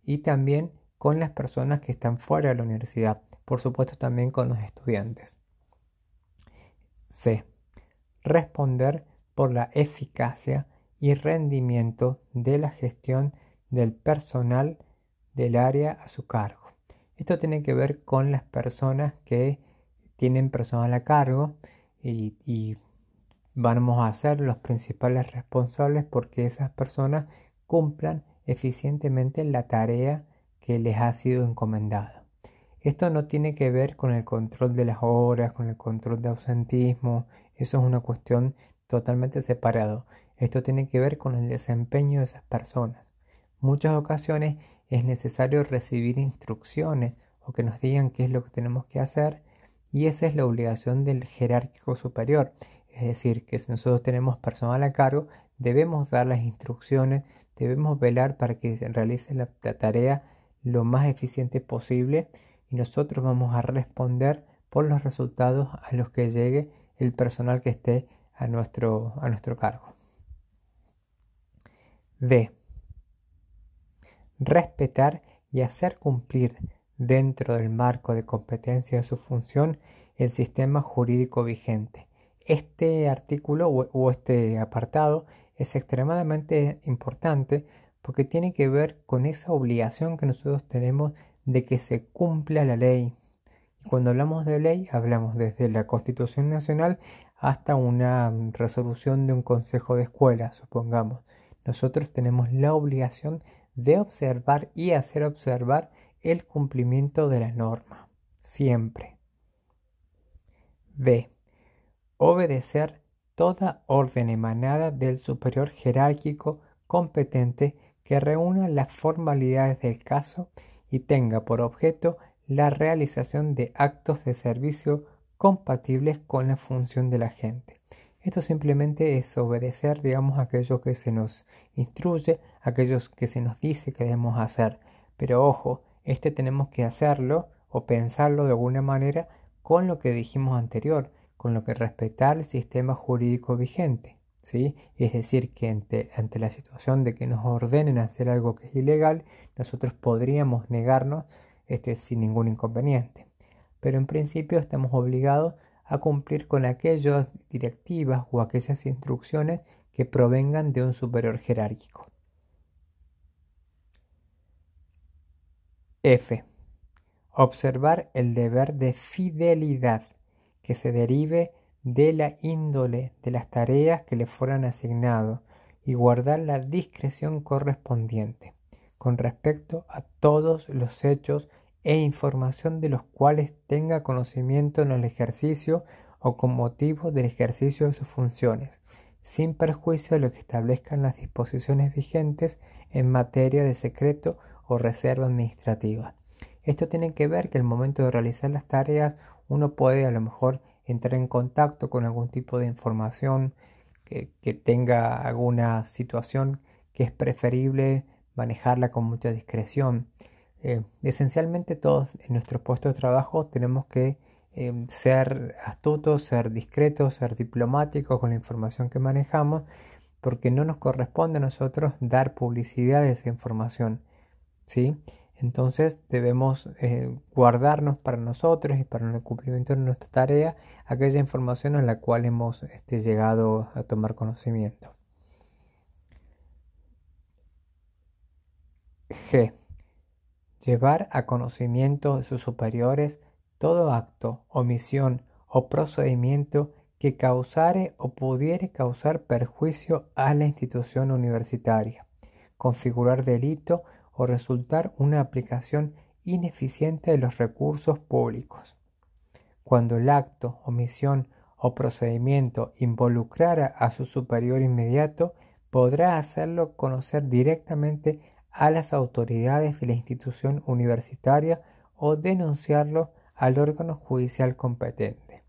y también con las personas que están fuera de la universidad, por supuesto también con los estudiantes. C. Responder por la eficacia y rendimiento de la gestión del personal del área a su cargo. Esto tiene que ver con las personas que tienen personal a cargo y, y vamos a ser los principales responsables porque esas personas cumplan eficientemente la tarea que les ha sido encomendada. Esto no tiene que ver con el control de las horas, con el control de ausentismo, eso es una cuestión totalmente separado. Esto tiene que ver con el desempeño de esas personas. Muchas ocasiones es necesario recibir instrucciones o que nos digan qué es lo que tenemos que hacer y esa es la obligación del jerárquico superior. Es decir, que si nosotros tenemos personal a cargo, debemos dar las instrucciones, debemos velar para que se realice la, tarea lo más eficiente posible y nosotros vamos a responder por los resultados a los que llegue el personal que esté a nuestro, a nuestro cargo. D. Respetar y hacer cumplir dentro del marco de competencia de su función el sistema jurídico vigente este artículo o, este apartado es extremadamente importante porque tiene que ver con esa obligación que nosotros tenemos de que se cumpla la ley. Y cuando hablamos de ley, hablamos desde la Constitución Nacional hasta una resolución de un consejo de escuela, supongamos. Nosotros tenemos la obligación de observar y hacer observar el cumplimiento de la norma. Siempre. B obedecer toda orden emanada del superior jerárquico competente que reúna las formalidades del caso y tenga por objeto la realización de actos de servicio compatibles con la función de la gente. Esto simplemente es obedecer, digamos, aquello que se nos instruye, aquellos que se nos dice que debemos hacer. Pero ojo, este tenemos que hacerlo o pensarlo de alguna manera con lo que dijimos anterior con lo que respetar el sistema jurídico vigente. Es decir, que ante, la situación de que nos ordenen hacer algo que es ilegal, nosotros podríamos negarnos este, sin ningún inconveniente. Pero en principio estamos obligados a cumplir con aquellas directivas o aquellas instrucciones que provengan de un superior jerárquico. F. Observar el deber de fidelidad que se derive de la índole de las tareas que le fueran asignadas y guardar la discreción correspondiente con respecto a todos los hechos e información de los cuales tenga conocimiento en el ejercicio o con motivo del ejercicio de sus funciones, sin perjuicio de lo que establezcan las disposiciones vigentes en materia de secreto o reserva administrativa. Esto tiene que ver que el momento de realizar las tareas uno puede a lo mejor entrar en contacto con algún tipo de información que, tenga alguna situación que es preferible manejarla con mucha discreción. Eh, esencialmente todos en nuestro puesto de trabajo tenemos que eh, ser astutos, ser discretos, ser diplomáticos con la información que manejamos, porque no nos corresponde a nosotros dar publicidad de esa información. ¿sí? Entonces debemos eh, guardarnos para nosotros y para el cumplimiento de nuestra tarea aquella información en la cual hemos este, llegado a tomar conocimiento. G. Llevar a conocimiento de sus superiores todo acto, omisión o procedimiento que causare o pudiere causar perjuicio a la institución universitaria, configurar delito o resultar una aplicación ineficiente de los recursos públicos. Cuando el acto, omisión o procedimiento involucrara a su superior inmediato, podrá hacerlo conocer directamente a las autoridades de la institución universitaria o denunciarlo al órgano judicial competente.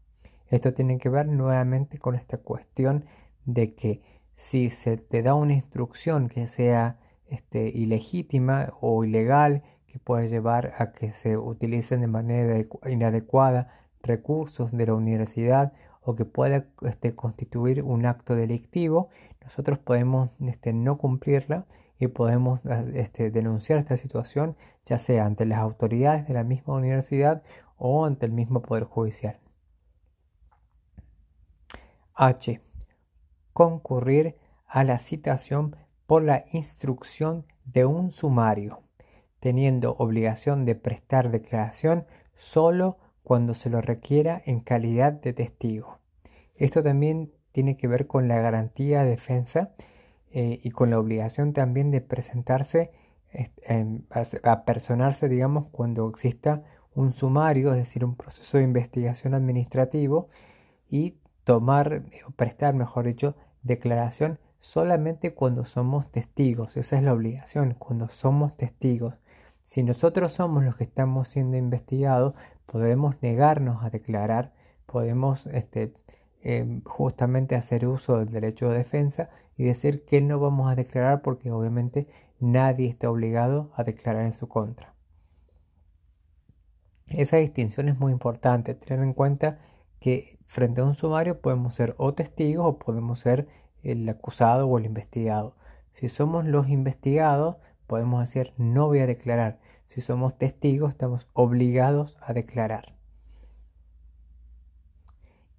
Esto tiene que ver nuevamente con esta cuestión de que si se te da una instrucción que sea este, ilegítima o ilegal, que puede llevar a que se utilicen de manera inadecuada recursos de la universidad o que pueda este, constituir un acto delictivo, nosotros podemos este, no cumplirla y podemos denunciar esta situación ya sea ante las autoridades de la misma universidad o ante el mismo Poder Judicial. H. Concurrir a la citación por la instrucción de un sumario, teniendo obligación de prestar declaración solo cuando se lo requiera en calidad de testigo. Esto también tiene que ver con la garantía de defensa eh, y con la obligación también de presentarse, a personarse, digamos, cuando exista un sumario, es decir, un proceso de investigación administrativo y tomar o prestar, mejor dicho, declaración solamente cuando somos testigos. Esa es la obligación, cuando somos testigos. Si nosotros somos los que estamos siendo investigados, podemos negarnos a declarar, podemos este, em, justamente hacer uso del derecho de defensa y decir que no vamos a declarar porque obviamente nadie está obligado a declarar en su contra. Esa distinción es muy importante, tener en cuenta que frente a un sumario podemos ser o testigos o podemos ser el acusado o el investigado. Si somos los investigados, podemos decir no voy a declarar. Si somos testigos, estamos obligados a declarar.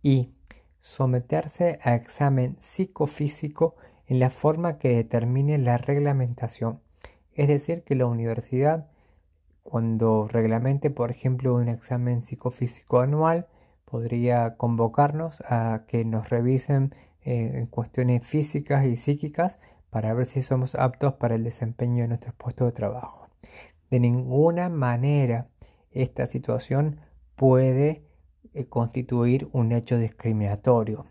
Y someterse a examen psicofísico en la forma que determine la reglamentación. Es decir, que la universidad, cuando reglamente, por ejemplo, un examen psicofísico anual, podría convocarnos a que nos revisen eh, en cuestiones físicas y psíquicas para ver si somos aptos para el desempeño de nuestros puestos de trabajo. De ninguna manera esta situación puede eh, constituir un hecho discriminatorio,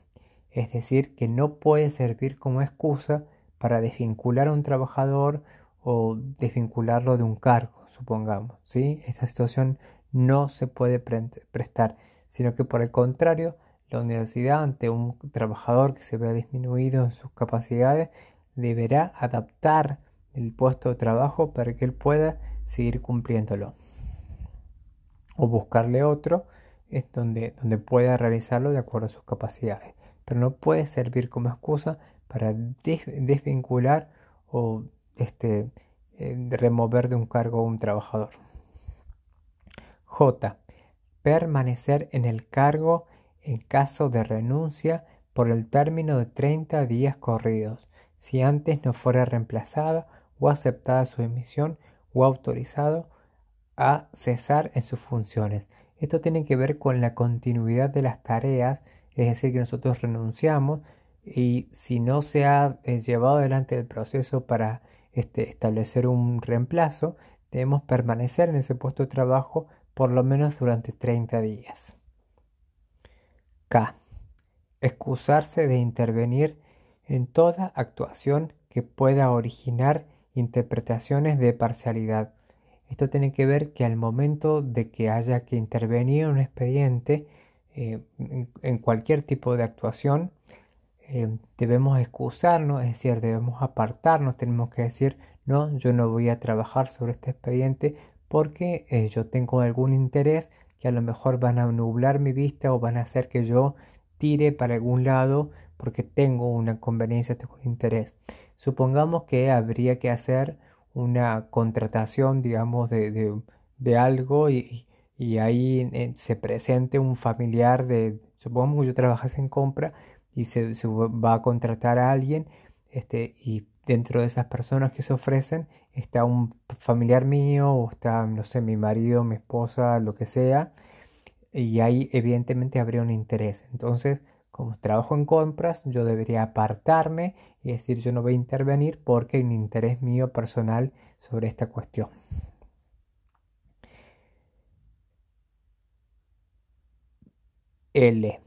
es decir, que no puede servir como excusa para desvincular a un trabajador o desvincularlo de un cargo, supongamos. ¿sí? Esta situación no se puede prestar sino que por el contrario, la universidad ante un trabajador que se vea disminuido en sus capacidades deberá adaptar el puesto de trabajo para que él pueda seguir cumpliéndolo. O buscarle otro es donde, donde pueda realizarlo de acuerdo a sus capacidades. Pero no puede servir como excusa para desvincular o este, eh, remover de un cargo a un trabajador. J permanecer en el cargo en caso de renuncia por el término de 30 días corridos, si antes no fuera reemplazada o aceptada su emisión o autorizado a cesar en sus funciones. Esto tiene que ver con la continuidad de las tareas, es decir, que nosotros renunciamos y si no se ha eh, llevado adelante el proceso para este, establecer un reemplazo, debemos permanecer en ese puesto de trabajo por lo menos durante 30 días. K. Excusarse de intervenir en toda actuación que pueda originar interpretaciones de parcialidad. Esto tiene que ver que al momento de que haya que intervenir en un expediente, eh, en, cualquier tipo de actuación, eh, debemos excusarnos, es decir, debemos apartarnos, tenemos que decir, no, yo no voy a trabajar sobre este expediente porque eh, yo tengo algún interés que a lo mejor van a nublar mi vista o van a hacer que yo tire para algún lado porque tengo una conveniencia, tengo un interés. Supongamos que habría que hacer una contratación, digamos, de, algo y, ahí eh, se presente un familiar de, supongamos que yo trabajase en compra y se, se va a contratar a alguien este, y dentro de esas personas que se ofrecen está un familiar mío o está, no sé, mi marido, mi esposa, lo que sea, y ahí evidentemente habría un interés. Entonces, como trabajo en compras, yo debería apartarme y decir yo no voy a intervenir porque hay un interés mío personal sobre esta cuestión. L.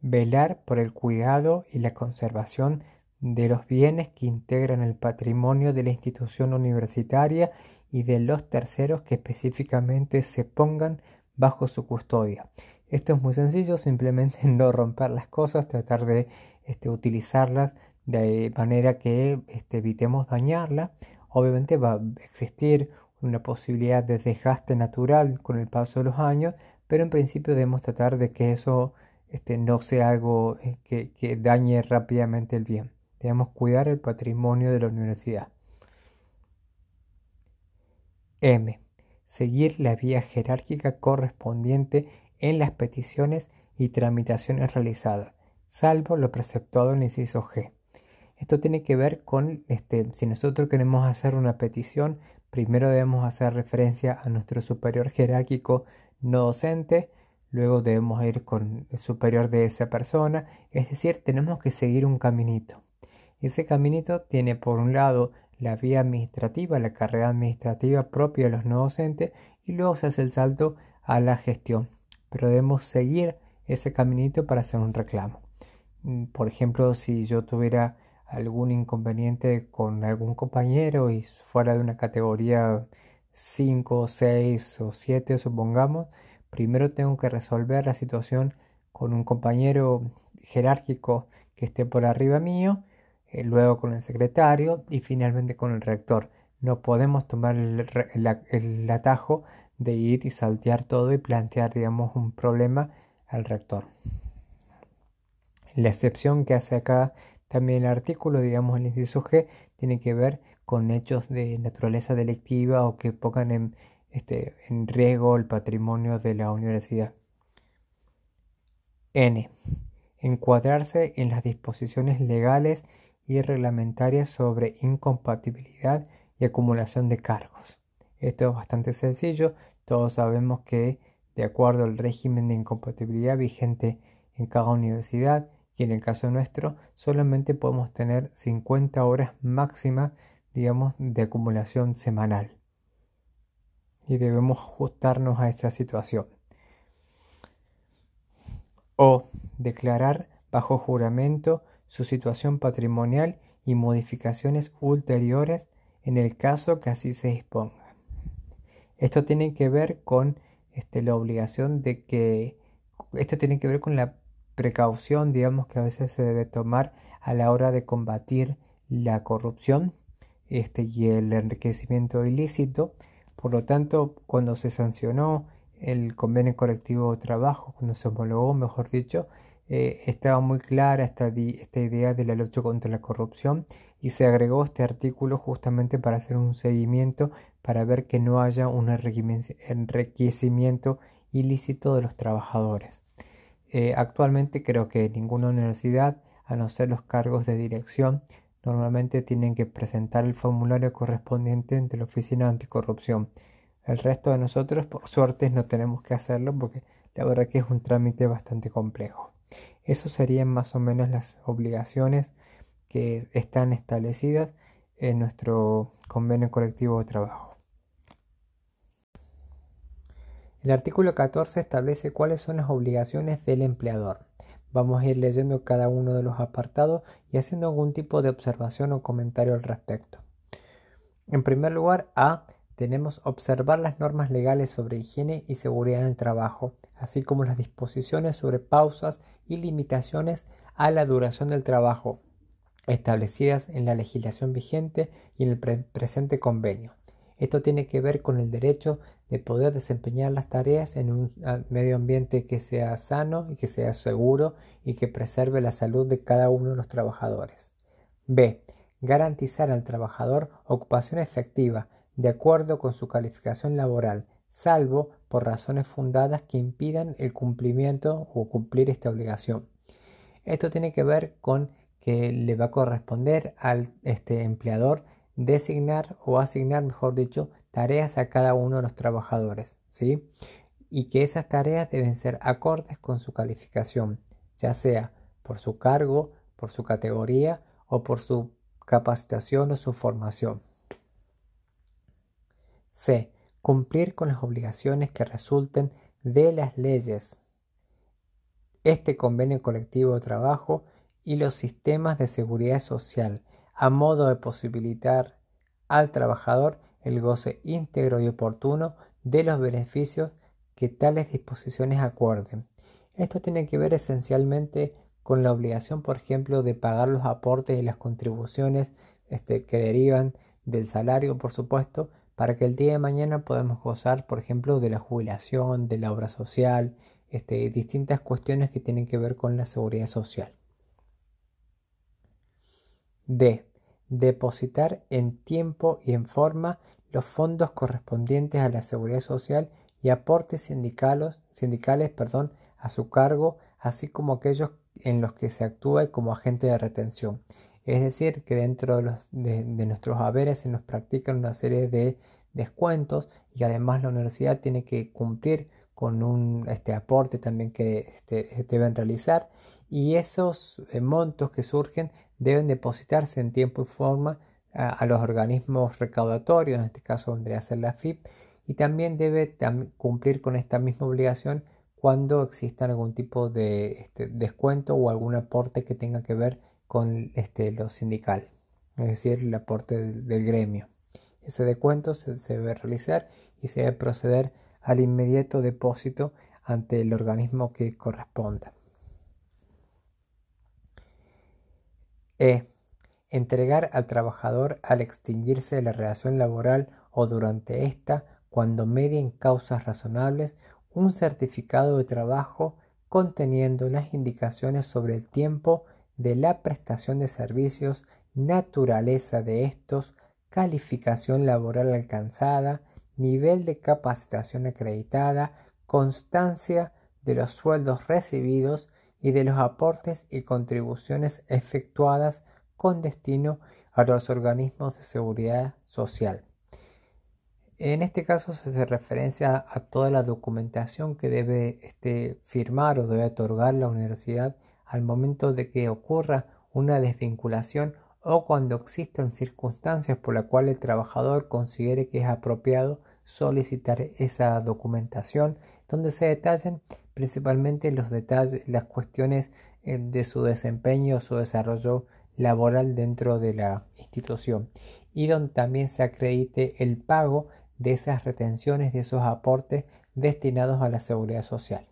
Velar por el cuidado y la conservación de los bienes que integran el patrimonio de la institución universitaria y de los terceros que específicamente se pongan bajo su custodia. Esto es muy sencillo, simplemente no romper las cosas, tratar de este, utilizarlas de manera que este, evitemos dañarla. Obviamente va a existir una posibilidad de desgaste natural con el paso de los años, pero en principio debemos tratar de que eso este, no sea algo eh, que, que dañe rápidamente el bien. Debemos cuidar el patrimonio de la universidad. M. Seguir la vía jerárquica correspondiente en las peticiones y tramitaciones realizadas, salvo lo preceptuado en el inciso G. Esto tiene que ver con este, si nosotros queremos hacer una petición, primero debemos hacer referencia a nuestro superior jerárquico no docente, luego debemos ir con el superior de esa persona, es decir, tenemos que seguir un caminito. Ese caminito tiene por un lado la vía administrativa, la carrera administrativa propia de los no docentes y luego se hace el salto a la gestión. Pero debemos seguir ese caminito para hacer un reclamo. Mm, por ejemplo, si yo tuviera algún inconveniente con algún compañero y fuera de una categoría 5, 6 o 7, supongamos, primero tengo que resolver la situación con un compañero jerárquico que esté por arriba mío eh, luego con el secretario y finalmente con el rector. No podemos tomar el, atajo de ir y saltear todo y plantear, digamos, un problema al rector. La excepción que hace acá también el artículo, digamos, el inciso G, tiene que ver con hechos de naturaleza delictiva o que pongan en, este, en riesgo el patrimonio de la universidad. N. Encuadrarse en las disposiciones legales y reglamentarias sobre incompatibilidad y acumulación de cargos. Esto es bastante sencillo, todos sabemos que de acuerdo al régimen de incompatibilidad vigente en cada universidad y en el caso nuestro solamente podemos tener 50 horas máximas digamos de acumulación semanal. Y debemos ajustarnos a esa situación. O declarar bajo juramento su situación patrimonial y modificaciones ulteriores en el caso que así se disponga. Esto tiene que ver con este, la obligación de que, esto tiene que ver con la precaución, digamos, que a veces se debe tomar a la hora de combatir la corrupción este, y el enriquecimiento ilícito. Por lo tanto, cuando se sancionó el convenio colectivo de trabajo, cuando se homologó, mejor dicho, eh, estaba muy clara esta, idea de la lucha contra la corrupción y se agregó este artículo justamente para hacer un seguimiento para ver que no haya un enriquecimiento ilícito de los trabajadores. Eh, actualmente creo que ninguna universidad, a no ser los cargos de dirección, normalmente tienen que presentar el formulario correspondiente ante la Oficina Anticorrupción. El resto de nosotros, por suerte, no tenemos que hacerlo porque la verdad que es un trámite bastante complejo. Esas serían más o menos las obligaciones que están establecidas en nuestro convenio colectivo de trabajo. El artículo 14 establece cuáles son las obligaciones del empleador. Vamos a ir leyendo cada uno de los apartados y haciendo algún tipo de observación o comentario al respecto. En primer lugar, A tenemos observar las normas legales sobre higiene y seguridad en el trabajo, así como las disposiciones sobre pausas y limitaciones a la duración del trabajo establecidas en la legislación vigente y en el presente convenio. Esto tiene que ver con el derecho de poder desempeñar las tareas en un medio ambiente que sea sano y que sea seguro y que preserve la salud de cada uno de los trabajadores. B. Garantizar al trabajador ocupación efectiva de acuerdo con su calificación laboral, salvo por razones fundadas que impidan el cumplimiento o cumplir esta obligación. Esto tiene que ver con que le va a corresponder al este empleador designar o asignar, mejor dicho, tareas a cada uno de los trabajadores, ¿sí? Y que esas tareas deben ser acordes con su calificación, ya sea por su cargo, por su categoría o por su capacitación o su formación. C. Cumplir con las obligaciones que resulten de las leyes, este convenio colectivo de trabajo y los sistemas de seguridad social, a modo de posibilitar al trabajador el goce íntegro y oportuno de los beneficios que tales disposiciones acuerden, Esto tiene que ver esencialmente con la obligación, por ejemplo, de pagar los aportes y las contribuciones este, que derivan del salario, por supuesto, para que el día de mañana podamos gozar, por ejemplo, de la jubilación, de la obra social, este, distintas cuestiones que tienen que ver con la seguridad social. D. Depositar en tiempo y en forma los fondos correspondientes a la seguridad social y aportes sindicales, sindicales perdón, a su cargo, así como aquellos en los que se actúe como agente de retención. Es decir, que dentro de, nuestros haberes se nos practican una serie de descuentos y además la universidad tiene que cumplir con un este, aporte también que este, deben realizar y esos eh, montos que surgen deben depositarse en tiempo y forma a, los organismos recaudatorios, en este caso vendría a ser la FIP, y también debe cumplir con esta misma obligación cuando exista algún tipo de este, descuento o algún aporte que tenga que ver con este, lo sindical, es decir, el aporte del, gremio. Ese descuento se, debe realizar y se debe proceder al inmediato depósito ante el organismo que corresponda. E. Entregar al trabajador al extinguirse la relación laboral o durante esta, cuando medien causas razonables, un certificado de trabajo conteniendo las indicaciones sobre el tiempo de la prestación de servicios, naturaleza de estos, calificación laboral alcanzada, nivel de capacitación acreditada, constancia de los sueldos recibidos y de los aportes y contribuciones efectuadas con destino a los organismos de seguridad social. En este caso se hace referencia a toda la documentación que debe este, firmar o debe otorgar la universidad al momento de que ocurra una desvinculación o cuando existan circunstancias por las cuales el trabajador considere que es apropiado solicitar esa documentación donde se detallen principalmente los detalles, las cuestiones eh, de su desempeño o su desarrollo laboral dentro de la institución y donde también se acredite el pago de esas retenciones, de esos aportes destinados a la seguridad social.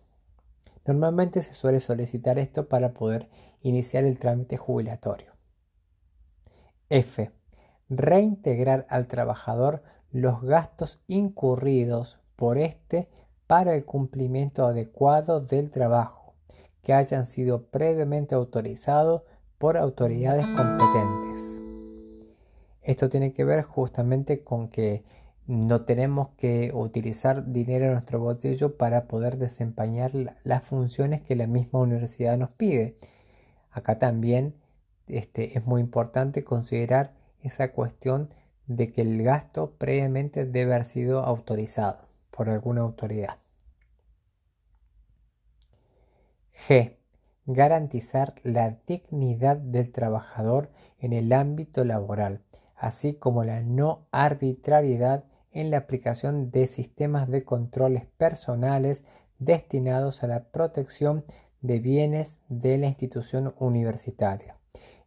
Normalmente se suele solicitar esto para poder iniciar el trámite jubilatorio. F. Reintegrar al trabajador los gastos incurridos por éste para el cumplimiento adecuado del trabajo, que hayan sido previamente autorizados por autoridades competentes. Esto tiene que ver justamente con que no tenemos que utilizar dinero en nuestro bolsillo para poder desempeñar las funciones que la misma universidad nos pide. Acá también este, es muy importante considerar esa cuestión de que el gasto previamente debe haber sido autorizado por alguna autoridad. G. Garantizar la dignidad del trabajador en el ámbito laboral, así como la no arbitrariedad en la aplicación de sistemas de controles personales destinados a la protección de bienes de la institución universitaria.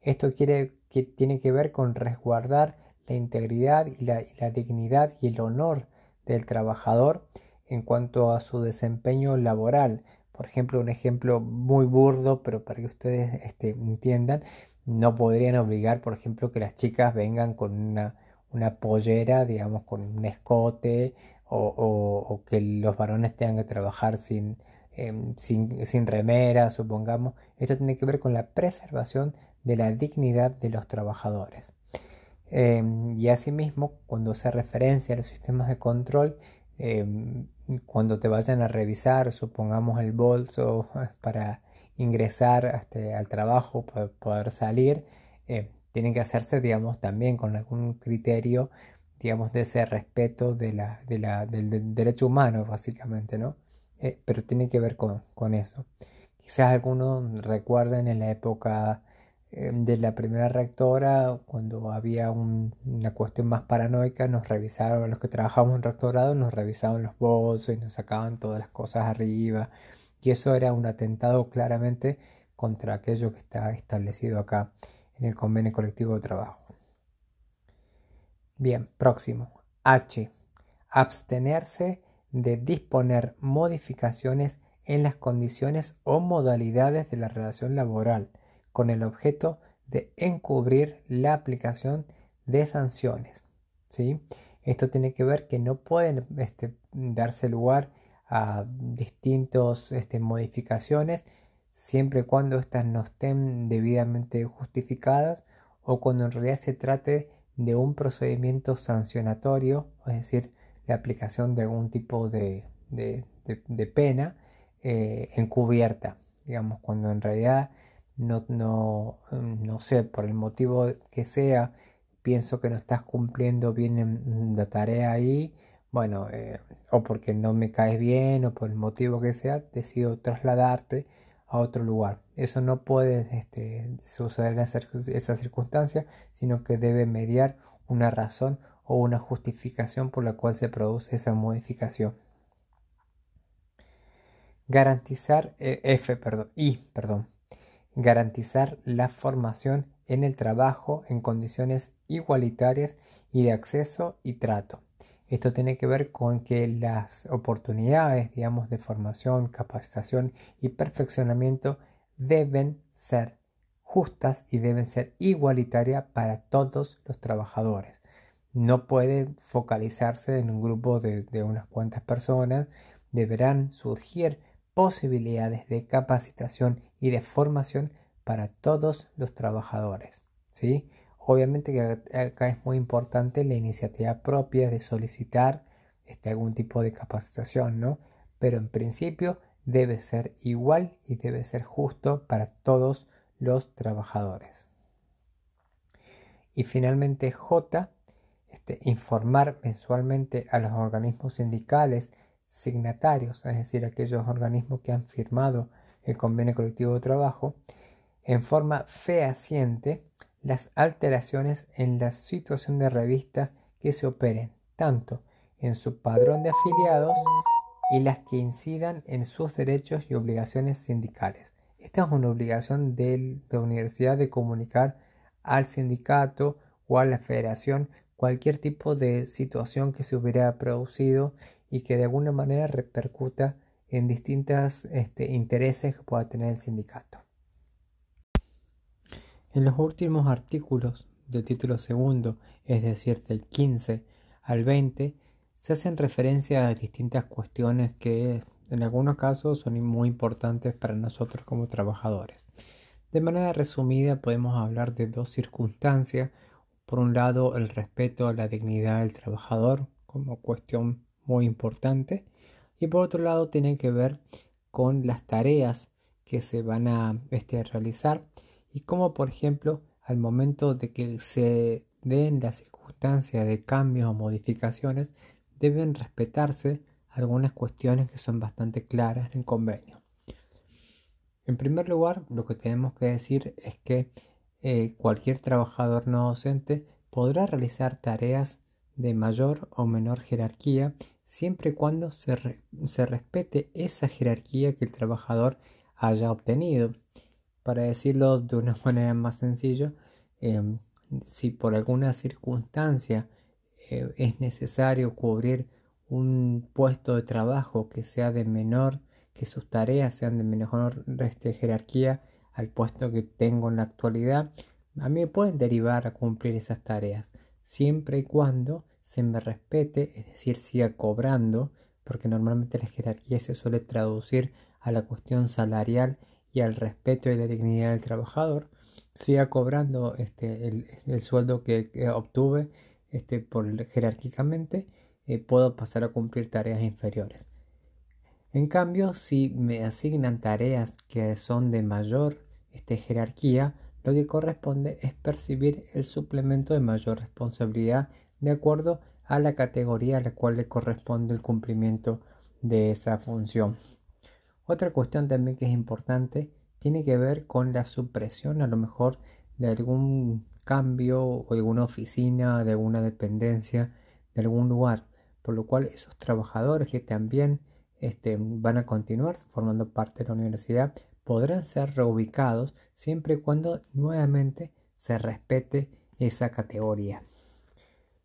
Esto quiere, que tiene que ver con resguardar la integridad y la, dignidad y el honor del trabajador en cuanto a su desempeño laboral. Por ejemplo, un ejemplo muy burdo, pero para que ustedes este, entiendan, no podrían obligar, por ejemplo, que las chicas vengan con una una pollera, digamos, con un escote, o, que los varones tengan que trabajar sin, em, sin, sin, remera, supongamos. Esto tiene que ver con la preservación de la dignidad de los trabajadores. Em, y asimismo, cuando se referencia a los sistemas de control, em, cuando te vayan a revisar, supongamos el bolso para ingresar este, al trabajo, para poder salir, tienen que hacerse, digamos, también con algún criterio, digamos, de ese respeto del, derecho humano, básicamente, ¿no? Eh, pero tiene que ver con, eso. Quizás algunos recuerden en la época eh, de la primera rectora, cuando había una cuestión más paranoica, nos revisaban, los que trabajamos en rectorado, nos revisaban los bolsos y nos sacaban todas las cosas arriba. Y eso era un atentado claramente contra aquello que está establecido acá en el convenio colectivo de trabajo. Bien, próximo. H. Abstenerse de disponer modificaciones en las condiciones o modalidades de la relación laboral, con el objeto de encubrir la aplicación de sanciones. ¿sí? Esto tiene que ver que no pueden este, darse lugar a distintas este, modificaciones siempre y cuando éstas no estén debidamente justificadas o cuando en realidad se trate de un procedimiento sancionatorio, es decir, la aplicación de algún tipo de, pena eh, encubierta, digamos, cuando en realidad no, no, no sé, por el motivo que sea, pienso que no estás cumpliendo bien la tarea ahí, bueno, eh, o porque no me caes bien o por el motivo que sea, decido trasladarte a otro lugar. Eso no puede este, suceder en esa circunstancia, sino que debe mediar una razón o una justificación por la cual se produce esa modificación. Garantizar, eh, F, perdón, I, perdón, garantizar la formación en el trabajo en condiciones igualitarias y de acceso y trato. Esto tiene que ver con que las oportunidades, digamos, de formación, capacitación y perfeccionamiento deben ser justas y deben ser igualitarias para todos los trabajadores. No puede focalizarse en un grupo de, de unas cuantas personas. Deberán surgir posibilidades de capacitación y de formación para todos los trabajadores. ¿sí? Obviamente que acá es muy importante la iniciativa propia de solicitar este, algún tipo de capacitación, ¿no? Pero en principio debe ser igual y debe ser justo para todos los trabajadores. Y finalmente J, este, informar mensualmente a los organismos sindicales signatarios, es decir, aquellos organismos que han firmado el convenio colectivo de trabajo, en forma fehaciente las alteraciones en la situación de revista que se operen, tanto en su padrón de afiliados y las que incidan en sus derechos y obligaciones sindicales. Esta es una obligación de la universidad de comunicar al sindicato o a la federación cualquier tipo de situación que se hubiera producido y que de alguna manera repercuta en distintos este, intereses que pueda tener el sindicato. En los últimos artículos del título segundo, es decir, del 15 al 20, se hacen referencia a distintas cuestiones que en algunos casos son muy importantes para nosotros como trabajadores. De manera resumida podemos hablar de dos circunstancias. Por un lado, el respeto a la dignidad del trabajador como cuestión muy importante y por otro lado tiene que ver con las tareas que se van a este, realizar y como por ejemplo al momento de que se den las circunstancias de cambios o modificaciones deben respetarse algunas cuestiones que son bastante claras en el convenio. En primer lugar, lo que tenemos que decir es que eh, cualquier trabajador no docente podrá realizar tareas de mayor o menor jerarquía siempre y cuando se, se respete esa jerarquía que el trabajador haya obtenido. Para decirlo de una manera más sencilla, em, si por alguna circunstancia eh, es necesario cubrir un puesto de trabajo que sea de menor, que sus tareas sean de menor este, jerarquía al puesto que tengo en la actualidad, a mí me pueden derivar a cumplir esas tareas, siempre y cuando se me respete, es decir, siga cobrando, porque normalmente la jerarquía se suele traducir a la cuestión salarial y al respeto y la dignidad del trabajador, siga cobrando este, el, sueldo que, obtuve este, por, jerárquicamente, eh, puedo pasar a cumplir tareas inferiores. En cambio, si me asignan tareas que son de mayor este, jerarquía, lo que corresponde es percibir el suplemento de mayor responsabilidad de acuerdo a la categoría a la cual le corresponde el cumplimiento de esa función. Otra cuestión también que es importante tiene que ver con la supresión a lo mejor de algún cambio o alguna oficina, de alguna dependencia, de algún lugar, por lo cual esos trabajadores que también este, van a continuar formando parte de la universidad podrán ser reubicados siempre y cuando nuevamente se respete esa categoría.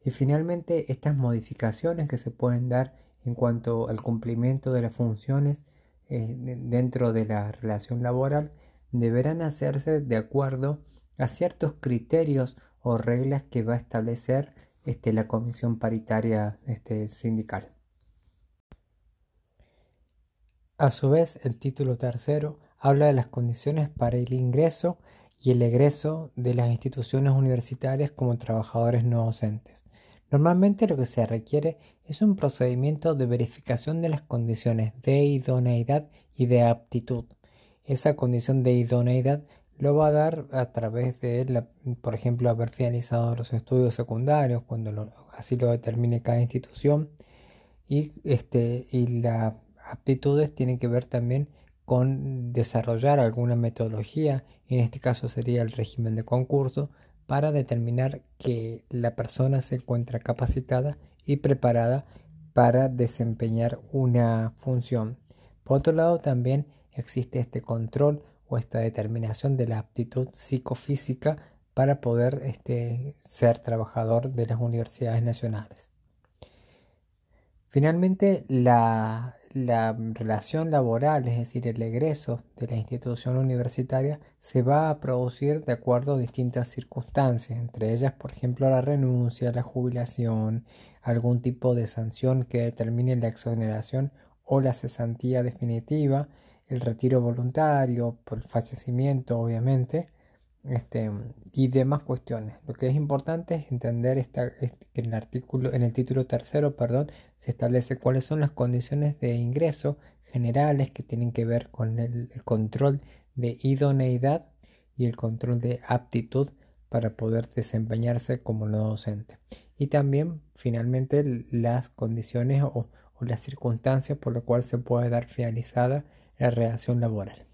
Y finalmente estas modificaciones que se pueden dar en cuanto al cumplimiento de las funciones eh, dentro de la relación laboral deberán hacerse de acuerdo a ciertos criterios o reglas que va a establecer este, la comisión paritaria este, sindical. A su vez, el título tercero habla de las condiciones para el ingreso y el egreso de las instituciones universitarias como trabajadores no docentes. Normalmente lo que se requiere es un procedimiento de verificación de las condiciones de idoneidad y de aptitud. Esa condición de idoneidad lo va a dar a través de, por ejemplo, haber finalizado los estudios secundarios, cuando así lo determine cada institución, y, este, y las aptitudes tienen que ver también con desarrollar alguna metodología, en este caso sería el régimen de concurso, para determinar que la persona se encuentra capacitada y preparada para desempeñar una función. Por otro lado, también existe este control o esta determinación de la aptitud psicofísica para poder este, ser trabajador de las universidades nacionales. Finalmente, la, la relación laboral, es decir, el egreso de la institución universitaria, se va a producir de acuerdo a distintas circunstancias, entre ellas, por ejemplo, la renuncia, la jubilación, algún tipo de sanción que determine la exoneración o la cesantía definitiva, el retiro voluntario, por el fallecimiento, obviamente, este, y demás cuestiones. Lo que es importante es entender esta, que en el artículo, en el título tercero, perdón, se establece cuáles son las condiciones de ingreso generales que tienen que ver con el, control de idoneidad y el control de aptitud para poder desempeñarse como no docente. Y también, finalmente, las condiciones o, o las circunstancias por las cuales se puede dar finalizada la relación laboral.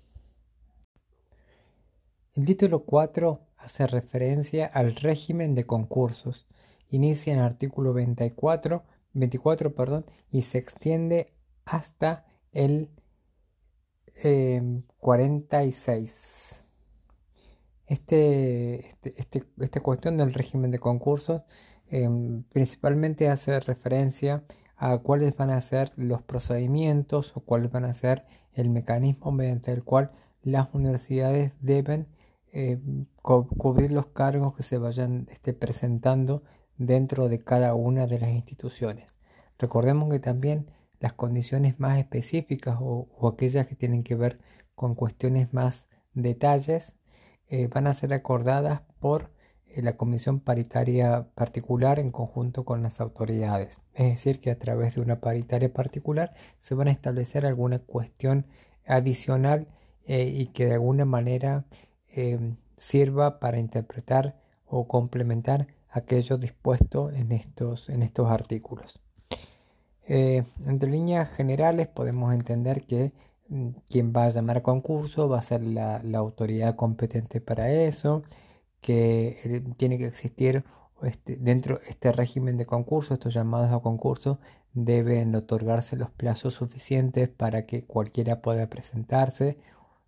El título 4 hace referencia al régimen de concursos. Inicia en el artículo 24, 24 perdón, y se extiende hasta el 46. Em, este, este, este, esta cuestión del régimen de concursos em, principalmente hace referencia a cuáles van a ser los procedimientos o cuáles van a ser el mecanismo mediante el cual las universidades deben eh, cubrir los cargos que se vayan este, presentando dentro de cada una de las instituciones. Recordemos que también las condiciones más específicas o, aquellas que tienen que ver con cuestiones más detalles eh, van a ser acordadas por eh, la comisión paritaria particular en conjunto con las autoridades. Es decir, que a través de una paritaria particular se van a establecer alguna cuestión adicional y que de alguna manera Em, sirva para interpretar o complementar aquello dispuesto en estos, en estos artículos. Eh, entre líneas generales podemos entender que mm, quien va a llamar a concurso va a ser la, autoridad competente para eso, que eh, tiene que existir este, dentro de este régimen de concurso, estos llamados a concurso, deben otorgarse los plazos suficientes para que cualquiera pueda presentarse.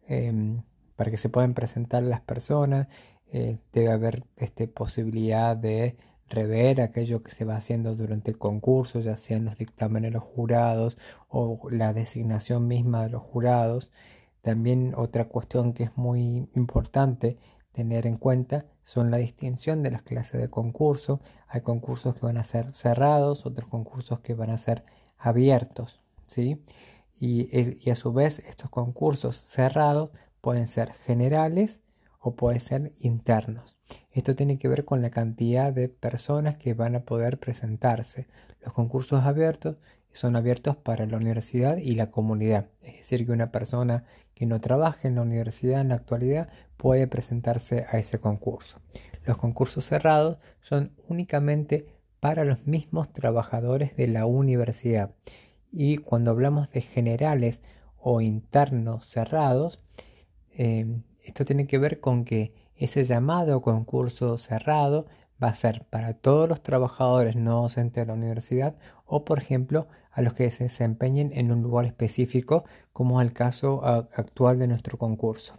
Em, para que se puedan presentar las personas. Eh, debe haber este, posibilidad de rever aquello que se va haciendo durante el concurso, ya sean los dictámenes de los jurados o la designación misma de los jurados. También otra cuestión que es muy importante tener en cuenta son la distinción de las clases de concurso. Hay concursos que van a ser cerrados, otros concursos que van a ser abiertos, ¿sí? Y, y a su vez estos concursos cerrados pueden ser generales o pueden ser internos. Esto tiene que ver con la cantidad de personas que van a poder presentarse. Los concursos abiertos son abiertos para la universidad y la comunidad. Es decir, que una persona que no trabaje en la universidad en la actualidad puede presentarse a ese concurso. Los concursos cerrados son únicamente para los mismos trabajadores de la universidad. Y cuando hablamos de generales o internos cerrados, Em, esto tiene que ver con que ese llamado concurso cerrado va a ser para todos los trabajadores no docentes de la universidad o, por ejemplo, a los que se desempeñen en un lugar específico, como es el caso actual de nuestro concurso.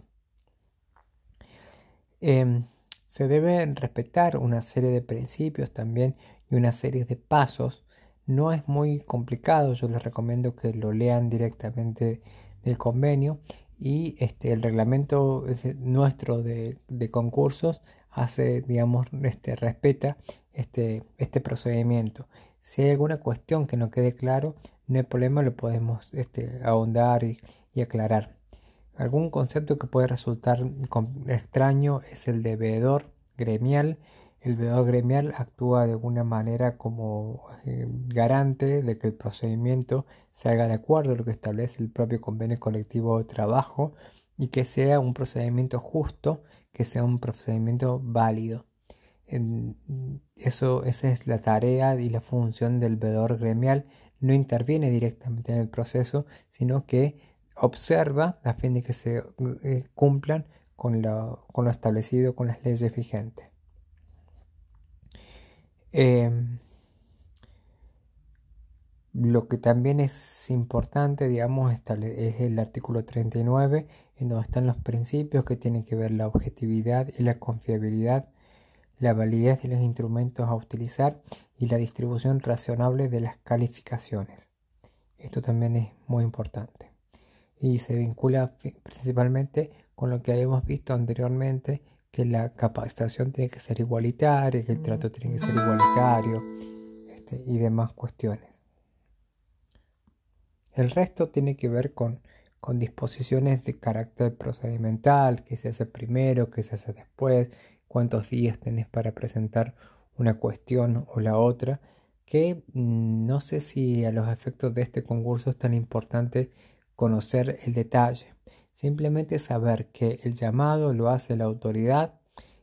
Em, se deben respetar una serie de principios también y una serie de pasos. No es muy complicado, yo les recomiendo que lo lean directamente del convenio y este, el reglamento nuestro de, concursos hace, digamos, este, respeta este, este procedimiento. Si hay alguna cuestión que no quede claro, no hay problema, lo podemos este, ahondar y, aclarar. Algún concepto que puede resultar extraño es el de veedor gremial. El veedor gremial actúa de alguna manera como eh, garante de que el procedimiento se haga de acuerdo a lo que establece el propio convenio colectivo de trabajo y que sea un procedimiento justo, que sea un procedimiento válido eso, esa es la tarea y la función del veedor gremial. No interviene directamente en el proceso, sino que observa a fin de que se eh, cumplan con lo, establecido con las leyes vigentes. Em, lo que también es importante, digamos, es el artículo 39, en donde están los principios que tienen que ver la objetividad y la confiabilidad la validez de los instrumentos a utilizar y la distribución razonable de las calificaciones. Esto también es muy importante y se vincula principalmente con lo que habíamos visto anteriormente, que la capacitación tiene que ser igualitaria, que el trato tiene que ser igualitario este, y demás cuestiones. El resto tiene que ver con, con disposiciones de carácter procedimental, que se hace primero, que se hace después, cuántos días tenés para presentar una cuestión o la otra, que mm, no sé si a los efectos de este concurso es tan importante conocer el detalle. Simplemente saber que el llamado lo hace la autoridad,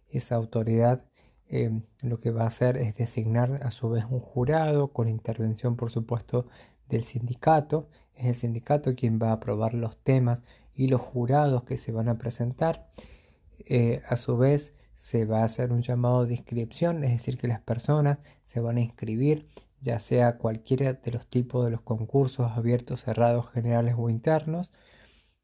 esa autoridad em, lo que va a hacer es designar a su vez un jurado con intervención por supuesto del sindicato. Es el sindicato quien va a aprobar los temas y los jurados que se van a presentar. Eh, a su vez se va a hacer un llamado de inscripción, es decir, que las personas se van a inscribir, ya sea cualquiera de los tipos de los concursos abiertos, cerrados, generales o internos,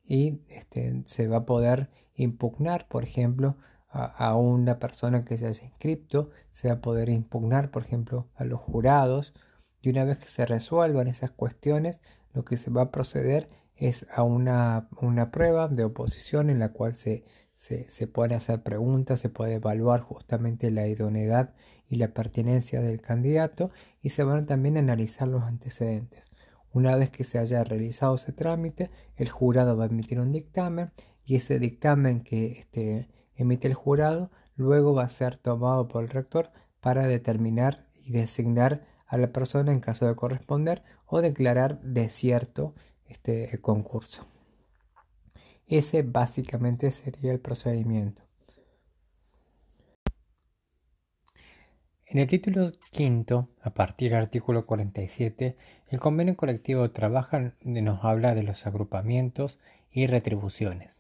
y este, se va a poder impugnar, por ejemplo, a, una persona que se haya inscrito, se va a poder impugnar, por ejemplo, a los jurados, y una vez que se resuelvan esas cuestiones, lo que se va a proceder es a una, una prueba de oposición en la cual se, se, pueden hacer preguntas, se puede evaluar justamente la idoneidad y la pertinencia del candidato y se van también a analizar los antecedentes. Una vez que se haya realizado ese trámite, el jurado va a emitir un dictamen y ese dictamen que este, emite el jurado luego va a ser tomado por el rector para determinar y designar a la persona en caso de corresponder o declarar desierto este concurso. Ese básicamente sería el procedimiento. En el título quinto, a partir del artículo 47, el convenio colectivo de nos habla de los agrupamientos y retribuciones.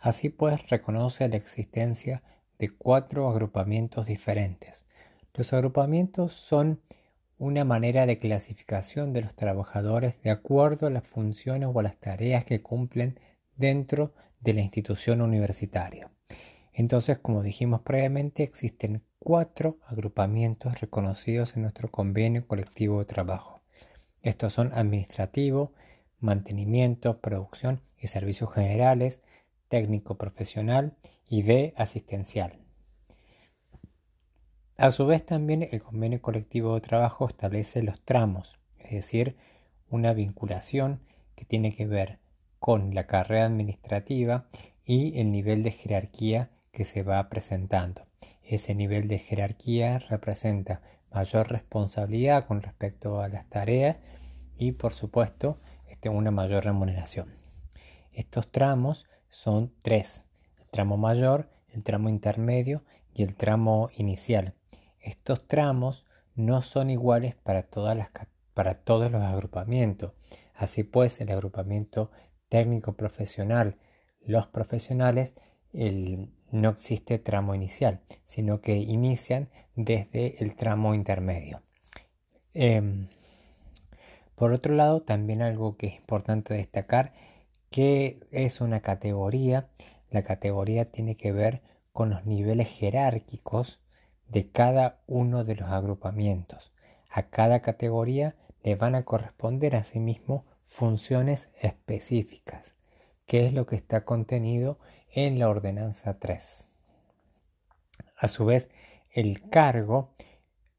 Así pues, reconoce la existencia de cuatro agrupamientos diferentes. Los agrupamientos son una manera de clasificación de los trabajadores de acuerdo a las funciones o a las tareas que cumplen dentro de la institución universitaria. Entonces, como dijimos previamente, existen cuatro agrupamientos reconocidos en nuestro convenio colectivo de trabajo. Estos son administrativo, mantenimiento, producción y servicios generales, técnico profesional y de asistencial. A su vez también el convenio colectivo de trabajo establece los tramos, es decir, una vinculación que tiene que ver con la carrera administrativa y el nivel de jerarquía que se va presentando. Ese nivel de jerarquía representa mayor responsabilidad con respecto a las tareas y por supuesto este, una mayor remuneración. Estos tramos son tres, el tramo mayor, el tramo intermedio y el tramo inicial. Estos tramos no son iguales para, todas las, para todos los agrupamientos. Así pues, el agrupamiento técnico profesional, los profesionales, no existe tramo inicial, sino que inician desde el tramo intermedio. Em, por otro lado, también algo que es importante destacar, que es una categoría. La categoría tiene que ver con los niveles jerárquicos de cada uno de los agrupamientos. A cada categoría le van a corresponder asimismo funciones específicas. que es lo que está contenido en la ordenanza 3. A su vez, el cargo,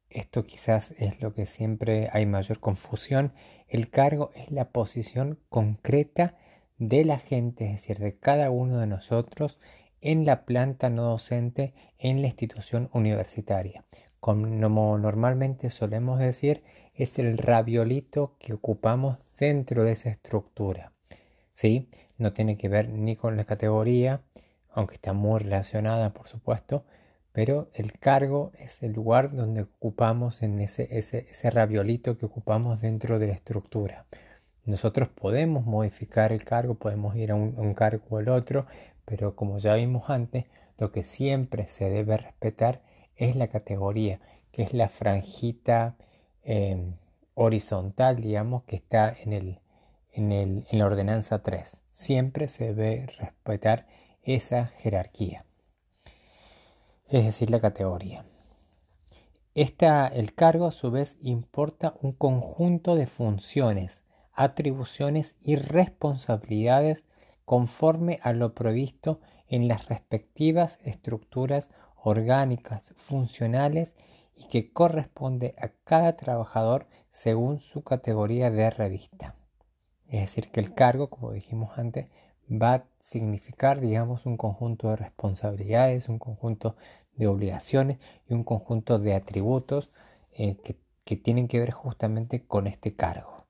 esto quizás es lo que siempre hay mayor confusión, el cargo es la posición concreta de la gente, es decir, de cada uno de nosotros en la planta no docente en la institución universitaria. Como normalmente solemos decir, es el raviolito que ocupamos dentro de esa estructura. ¿Sí? No tiene que ver ni con la categoría, aunque está muy relacionada, por supuesto, pero el cargo es el lugar donde ocupamos en ese, ese, raviolito que ocupamos dentro de la estructura. Nosotros podemos modificar el cargo, podemos ir a un, cargo o al otro, pero como ya vimos antes, lo que siempre se debe respetar es la categoría, que es la franjita em, horizontal, digamos, que está en, el, en, la ordenanza 3. Siempre se debe respetar esa jerarquía es decir, la categoría. Esta, el cargo a su vez importa un conjunto de funciones, atribuciones y responsabilidades conforme a lo previsto en las respectivas estructuras orgánicas, funcionales y que corresponde a cada trabajador según su categoría de revista. Es decir, que el cargo, como dijimos antes, va a significar, digamos, un conjunto de responsabilidades, un conjunto de obligaciones y un conjunto de atributos eh, que, tienen que ver justamente con este cargo.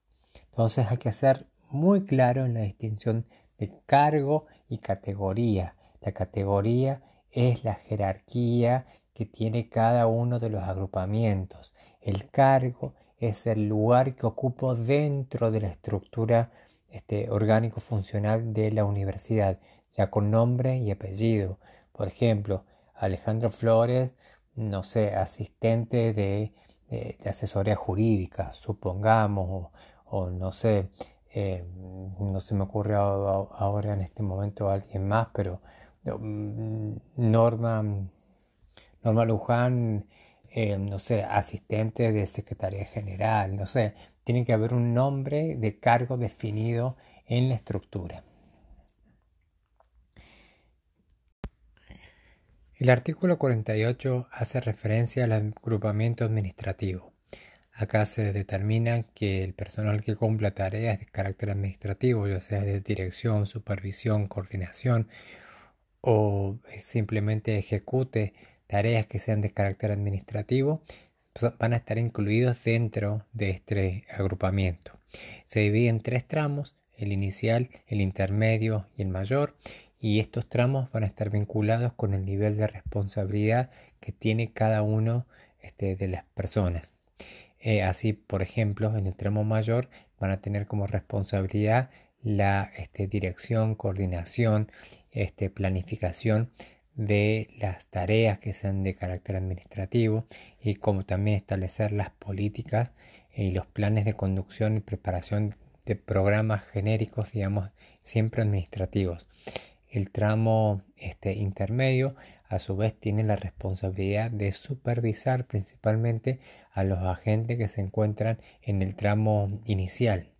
Entonces hay que hacer muy claro en la distinción de cargo y categoría. La categoría es la jerarquía que tiene cada uno de los agrupamientos. El cargo es el lugar que ocupo dentro de la estructura este, orgánico funcional de la universidad, ya con nombre y apellido. Por ejemplo, Alejandro Flores, no sé, asistente de, asesoría jurídica, supongamos, o, no sé, eh, no se me ocurre ahora en este momento alguien más, pero mm, Norma, Norma Luján, eh, no sé, asistente de Secretaría General, no sé, tiene que haber un nombre de cargo definido en la estructura. El artículo 48 hace referencia al agrupamiento administrativo. Acá se determina que el personal que cumpla tareas de carácter administrativo, ya sea de dirección, supervisión, coordinación o simplemente ejecute tareas que sean de carácter administrativo, van a estar incluidos dentro de este agrupamiento. Se divide en tres tramos, el inicial, el intermedio y el mayor, y estos tramos van a estar vinculados con el nivel de responsabilidad que tiene cada uno este, de las personas. Eh, así, por ejemplo, en el tramo mayor van a tener como responsabilidad la este, dirección, coordinación, este, planificación de las tareas que sean de carácter administrativo y como también establecer las políticas y los planes de conducción y preparación de programas genéricos, digamos, siempre administrativos. El tramo este, intermedio a su vez tiene la responsabilidad de supervisar principalmente a los agentes que se encuentran en el tramo inicial.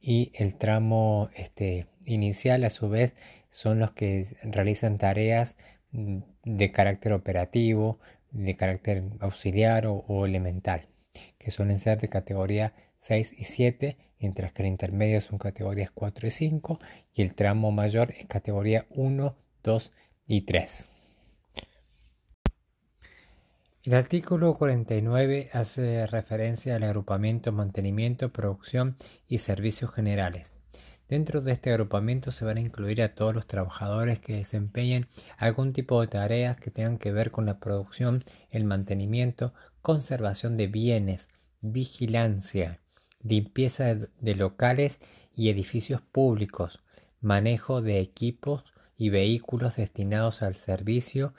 Y el tramo este, inicial a su vez son los que realizan tareas mm, de carácter operativo, de carácter auxiliar o, elemental, que suelen ser de categoría 6 y 7, mientras que el intermedio son categorías 4 y 5 y el tramo mayor es categoría 1, 2 y 3. El artículo 49 hace referencia al agrupamiento, mantenimiento, producción y servicios generales. Dentro de este agrupamiento se van a incluir a todos los trabajadores que desempeñen algún tipo de tareas que tengan que ver con la producción, el mantenimiento, conservación de bienes, vigilancia, limpieza de locales y edificios públicos, manejo de equipos y vehículos destinados al servicio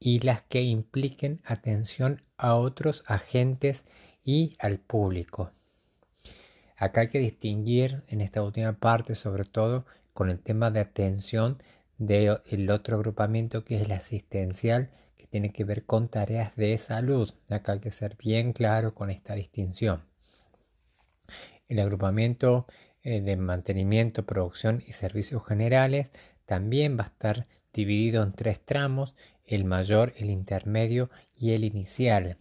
y las que impliquen atención a otros agentes y al público. Acá hay que distinguir en esta última parte, sobre todo con el tema de atención del otro agrupamiento que es el asistencial, que tiene que ver con tareas de salud. Acá hay que ser bien claro con esta distinción. El agrupamiento eh, de mantenimiento, producción y servicios generales también va a estar dividido en tres tramos, el mayor, el intermedio y el inicial.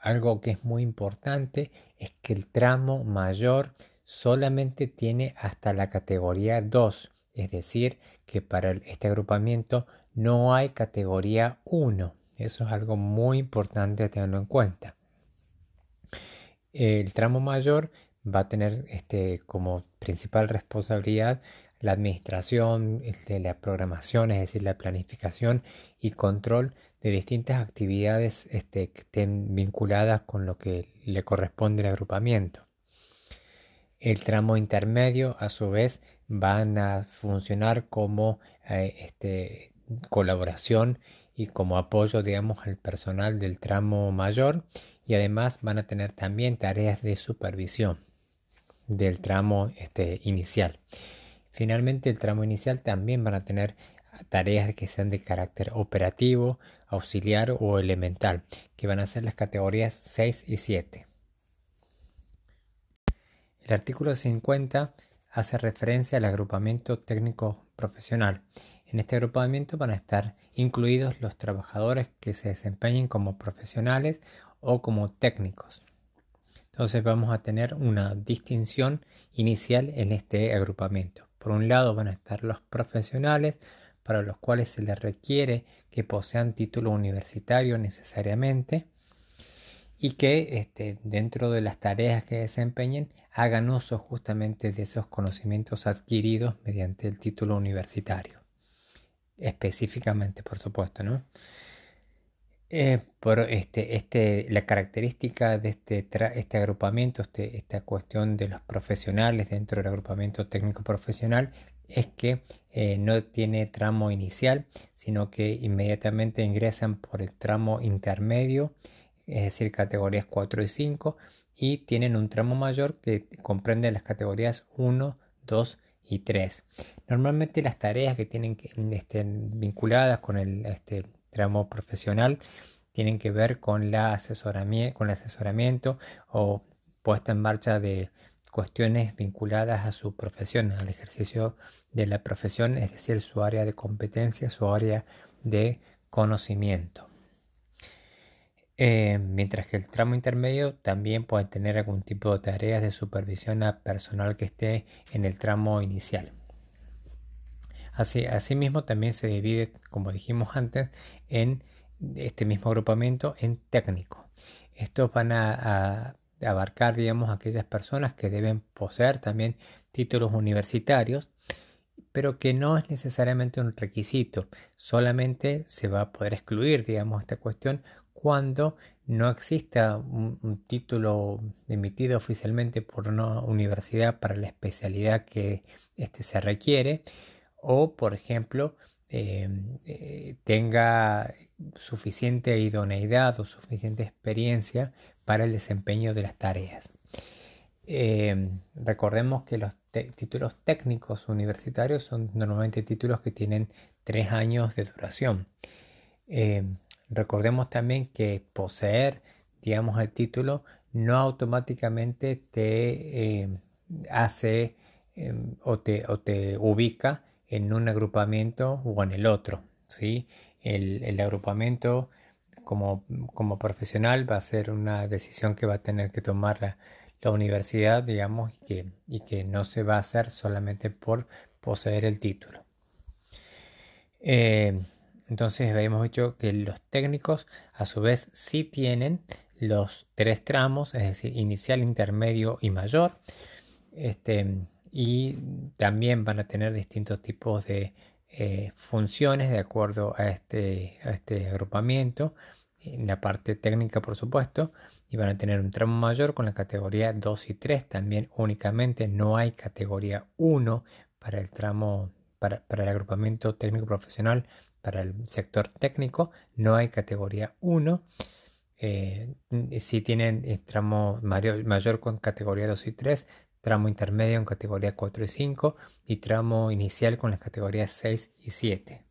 Algo que es muy importante es que el tramo mayor solamente tiene hasta la categoría 2, es decir, que para este agrupamiento no hay categoría 1. Eso es algo muy importante tenerlo en cuenta. El tramo mayor va a tener este, como principal responsabilidad la administración, este, la programación, es decir, la planificación y control de distintas actividades este, que estén vinculadas con lo que le corresponde al agrupamiento. El tramo intermedio, a su vez, van a funcionar como eh, este, colaboración y como apoyo, digamos, al personal del tramo mayor y además van a tener también tareas de supervisión del tramo este, inicial. Finalmente, el tramo inicial también van a tener tareas que sean de carácter operativo, auxiliar o elemental, que van a ser las categorías 6 y 7. El artículo 50 hace referencia al agrupamiento técnico profesional. En este agrupamiento van a estar incluidos los trabajadores que se desempeñen como profesionales o como técnicos. Entonces vamos a tener una distinción inicial en este agrupamiento. Por un lado van a estar los profesionales para los cuales se les requiere que posean título universitario necesariamente y que este, dentro de las tareas que desempeñen hagan uso justamente de esos conocimientos adquiridos mediante el título universitario. Específicamente, por supuesto, ¿no? Eh, este, este, la característica de este, este agrupamiento, este, esta cuestión de los profesionales dentro del agrupamiento técnico profesional, es que eh, no tiene tramo inicial, sino que inmediatamente ingresan por el tramo intermedio, es decir, categorías 4 y 5, y tienen un tramo mayor que comprende las categorías 1, 2 y 3. Normalmente las tareas que tienen que estén vinculadas con el este, tramo profesional tienen que ver con, la con el asesoramiento o puesta en marcha de cuestiones vinculadas a su profesión, al ejercicio de la profesión, es decir, su área de competencia, su área de conocimiento. Eh, mientras que el tramo intermedio también puede tener algún tipo de tareas de supervisión a personal que esté en el tramo inicial. Así, asimismo, también se divide, como dijimos antes, en este mismo agrupamiento en técnico. Estos van a, abarcar, digamos, aquellas personas que deben poseer también títulos universitarios, pero que no es necesariamente un requisito. Solamente se va a poder excluir, digamos, esta cuestión cuando no exista un, título emitido oficialmente por una universidad para la especialidad que este se requiere o, por ejemplo, em, eh, tenga suficiente idoneidad o suficiente experiencia para el desempeño de las tareas. Em, recordemos que los títulos técnicos universitarios son normalmente títulos que tienen tres años de duración. Em, recordemos también que poseer, digamos, el título no automáticamente te hace o te ubica en un agrupamiento o en el otro. ¿sí? El, agrupamiento como, como, profesional va a ser una decisión que va a tener que tomar la, universidad, digamos, y que, y que, no se va a hacer solamente por poseer el título. Eh, entonces habíamos dicho que los técnicos a su vez sí tienen los tres tramos, es decir, inicial, intermedio y mayor. Este, y también van a tener distintos tipos de eh, funciones de acuerdo a este, a este agrupamiento. En la parte técnica por supuesto y van a tener un tramo mayor con la categoría 2 y 3 también únicamente. No hay categoría 1 para el tramo para, el agrupamiento técnico profesional para el sector técnico. No hay categoría 1 eh, si tienen el tramo mayor, mayor con categoría 2 y 3 tramo intermedio en categoría 4 y 5 y tramo inicial con las categorías 6 y 7.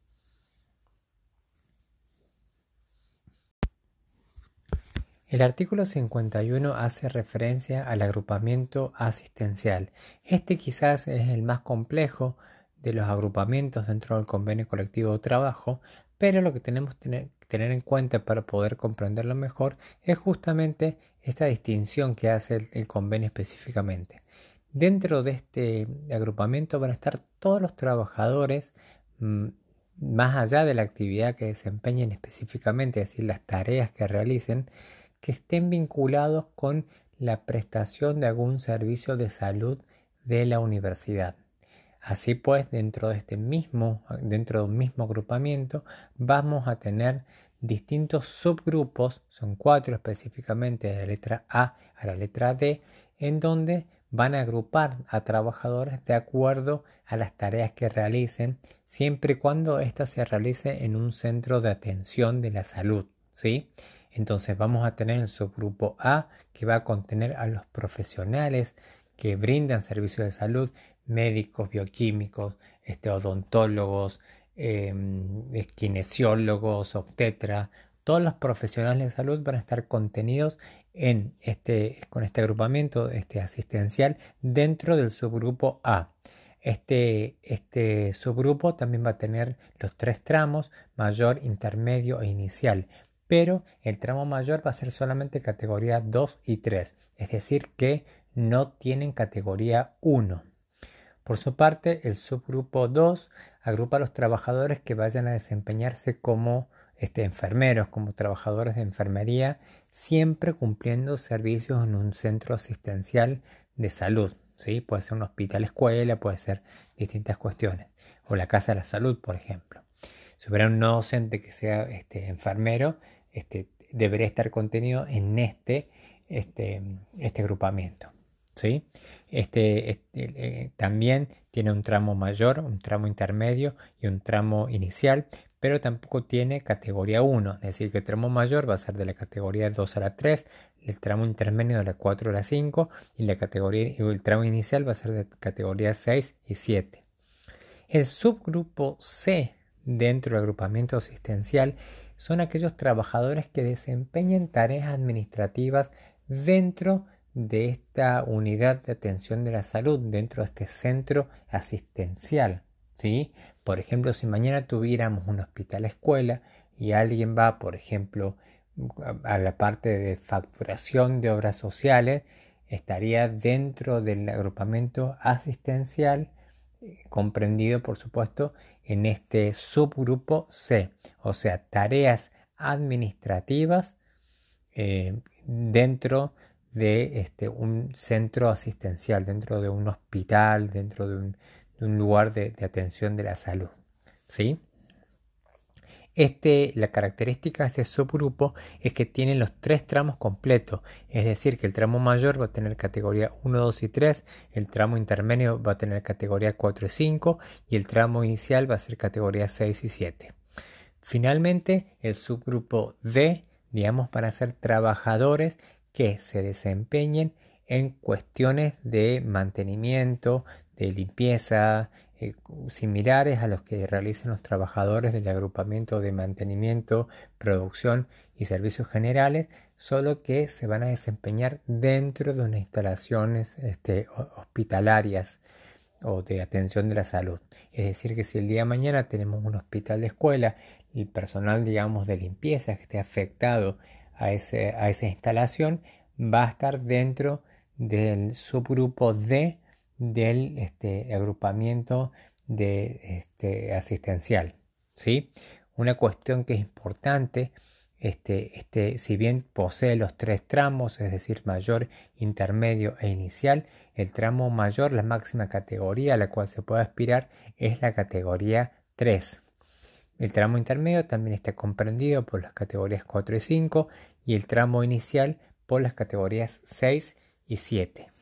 El artículo 51 hace referencia al agrupamiento asistencial. Este quizás es el más complejo de los agrupamientos dentro del convenio colectivo de trabajo, pero lo que tenemos que tener, en cuenta para poder comprenderlo mejor es justamente esta distinción que hace el, convenio específicamente. Dentro de este agrupamiento van a estar todos los trabajadores mm, más allá de la actividad que desempeñen específicamente, es decir, las tareas que realicen, que estén vinculados con la prestación de algún servicio de salud de la universidad. Así pues, dentro de este mismo, dentro de un mismo agrupamiento, vamos a tener distintos subgrupos, son cuatro específicamente de la letra A a la letra D, en donde van a agrupar a trabajadores de acuerdo a las tareas que realicen, siempre y cuando ésta se realice en un centro de atención de la salud, ¿sí? Entonces vamos a tener el subgrupo A que va a contener a los profesionales que brindan servicios de salud, médicos, bioquímicos, este, odontólogos, em, kinesiólogos, obstetra, todos los profesionales de salud van a estar contenidos en este, con este agrupamiento este asistencial dentro del subgrupo A. Este, este subgrupo también va a tener los tres tramos, mayor, intermedio e inicial, pero el tramo mayor va a ser solamente categoría 2 y 3, es decir, que no tienen categoría 1. Por su parte, el subgrupo 2 agrupa a los trabajadores que vayan a desempeñarse como este, enfermeros, como trabajadores de enfermería, siempre cumpliendo servicios en un centro asistencial de salud. ¿sí? Puede ser un hospital escuela, puede ser distintas cuestiones. O la casa de la salud, por ejemplo. Si hubiera un no docente que sea este, enfermero, este, debería estar contenido en este, este, este agrupamiento. ¿sí? Este, este eh, también tiene un tramo mayor, un tramo intermedio y un tramo inicial, pero tampoco tiene categoría 1, es decir, que el tramo mayor va a ser de la categoría 2 a la 3, el tramo intermedio de la 4 a la 5 y la categoría, el tramo inicial va a ser de categoría 6 y 7. El subgrupo C dentro del agrupamiento asistencial son aquellos trabajadores que desempeñan tareas administrativas dentro de esta unidad de atención de la salud, dentro de este centro asistencial. ¿sí? Por ejemplo, si mañana tuviéramos un hospital escuela y alguien va, por ejemplo, a la parte de facturación de obras sociales, estaría dentro del agrupamiento asistencial, eh, comprendido por supuesto en este subgrupo C, o sea, tareas administrativas eh, dentro de este, un centro asistencial, dentro de un hospital, dentro de un, lugar de, atención de la salud. ¿sí? Este, la característica de este subgrupo es que tiene los tres tramos completos, es decir, que el tramo mayor va a tener categoría 1, 2 y 3, el tramo intermedio va a tener categoría 4 y 5 y el tramo inicial va a ser categoría 6 y 7. Finalmente, el subgrupo D, digamos, para ser trabajadores que se desempeñen en cuestiones de mantenimiento, de limpieza, eh, similares a los que realizan los trabajadores del agrupamiento de mantenimiento, producción y servicios generales, solo que se van a desempeñar dentro de unas instalaciones este, hospitalarias o de atención de la salud. Es decir, que si el día de mañana tenemos un hospital de escuela, el personal, digamos, de limpieza que esté afectado a, ese, a esa instalación va a estar dentro del subgrupo D del este, agrupamiento de, este, asistencial. ¿sí? Una cuestión que es importante, este, este, si bien posee los tres tramos, es decir, mayor, intermedio e inicial, el tramo mayor, la máxima categoría a la cual se puede aspirar, es la categoría 3. El tramo intermedio también está comprendido por las categorías 4 y 5 y el tramo inicial por las categorías 6 y 7.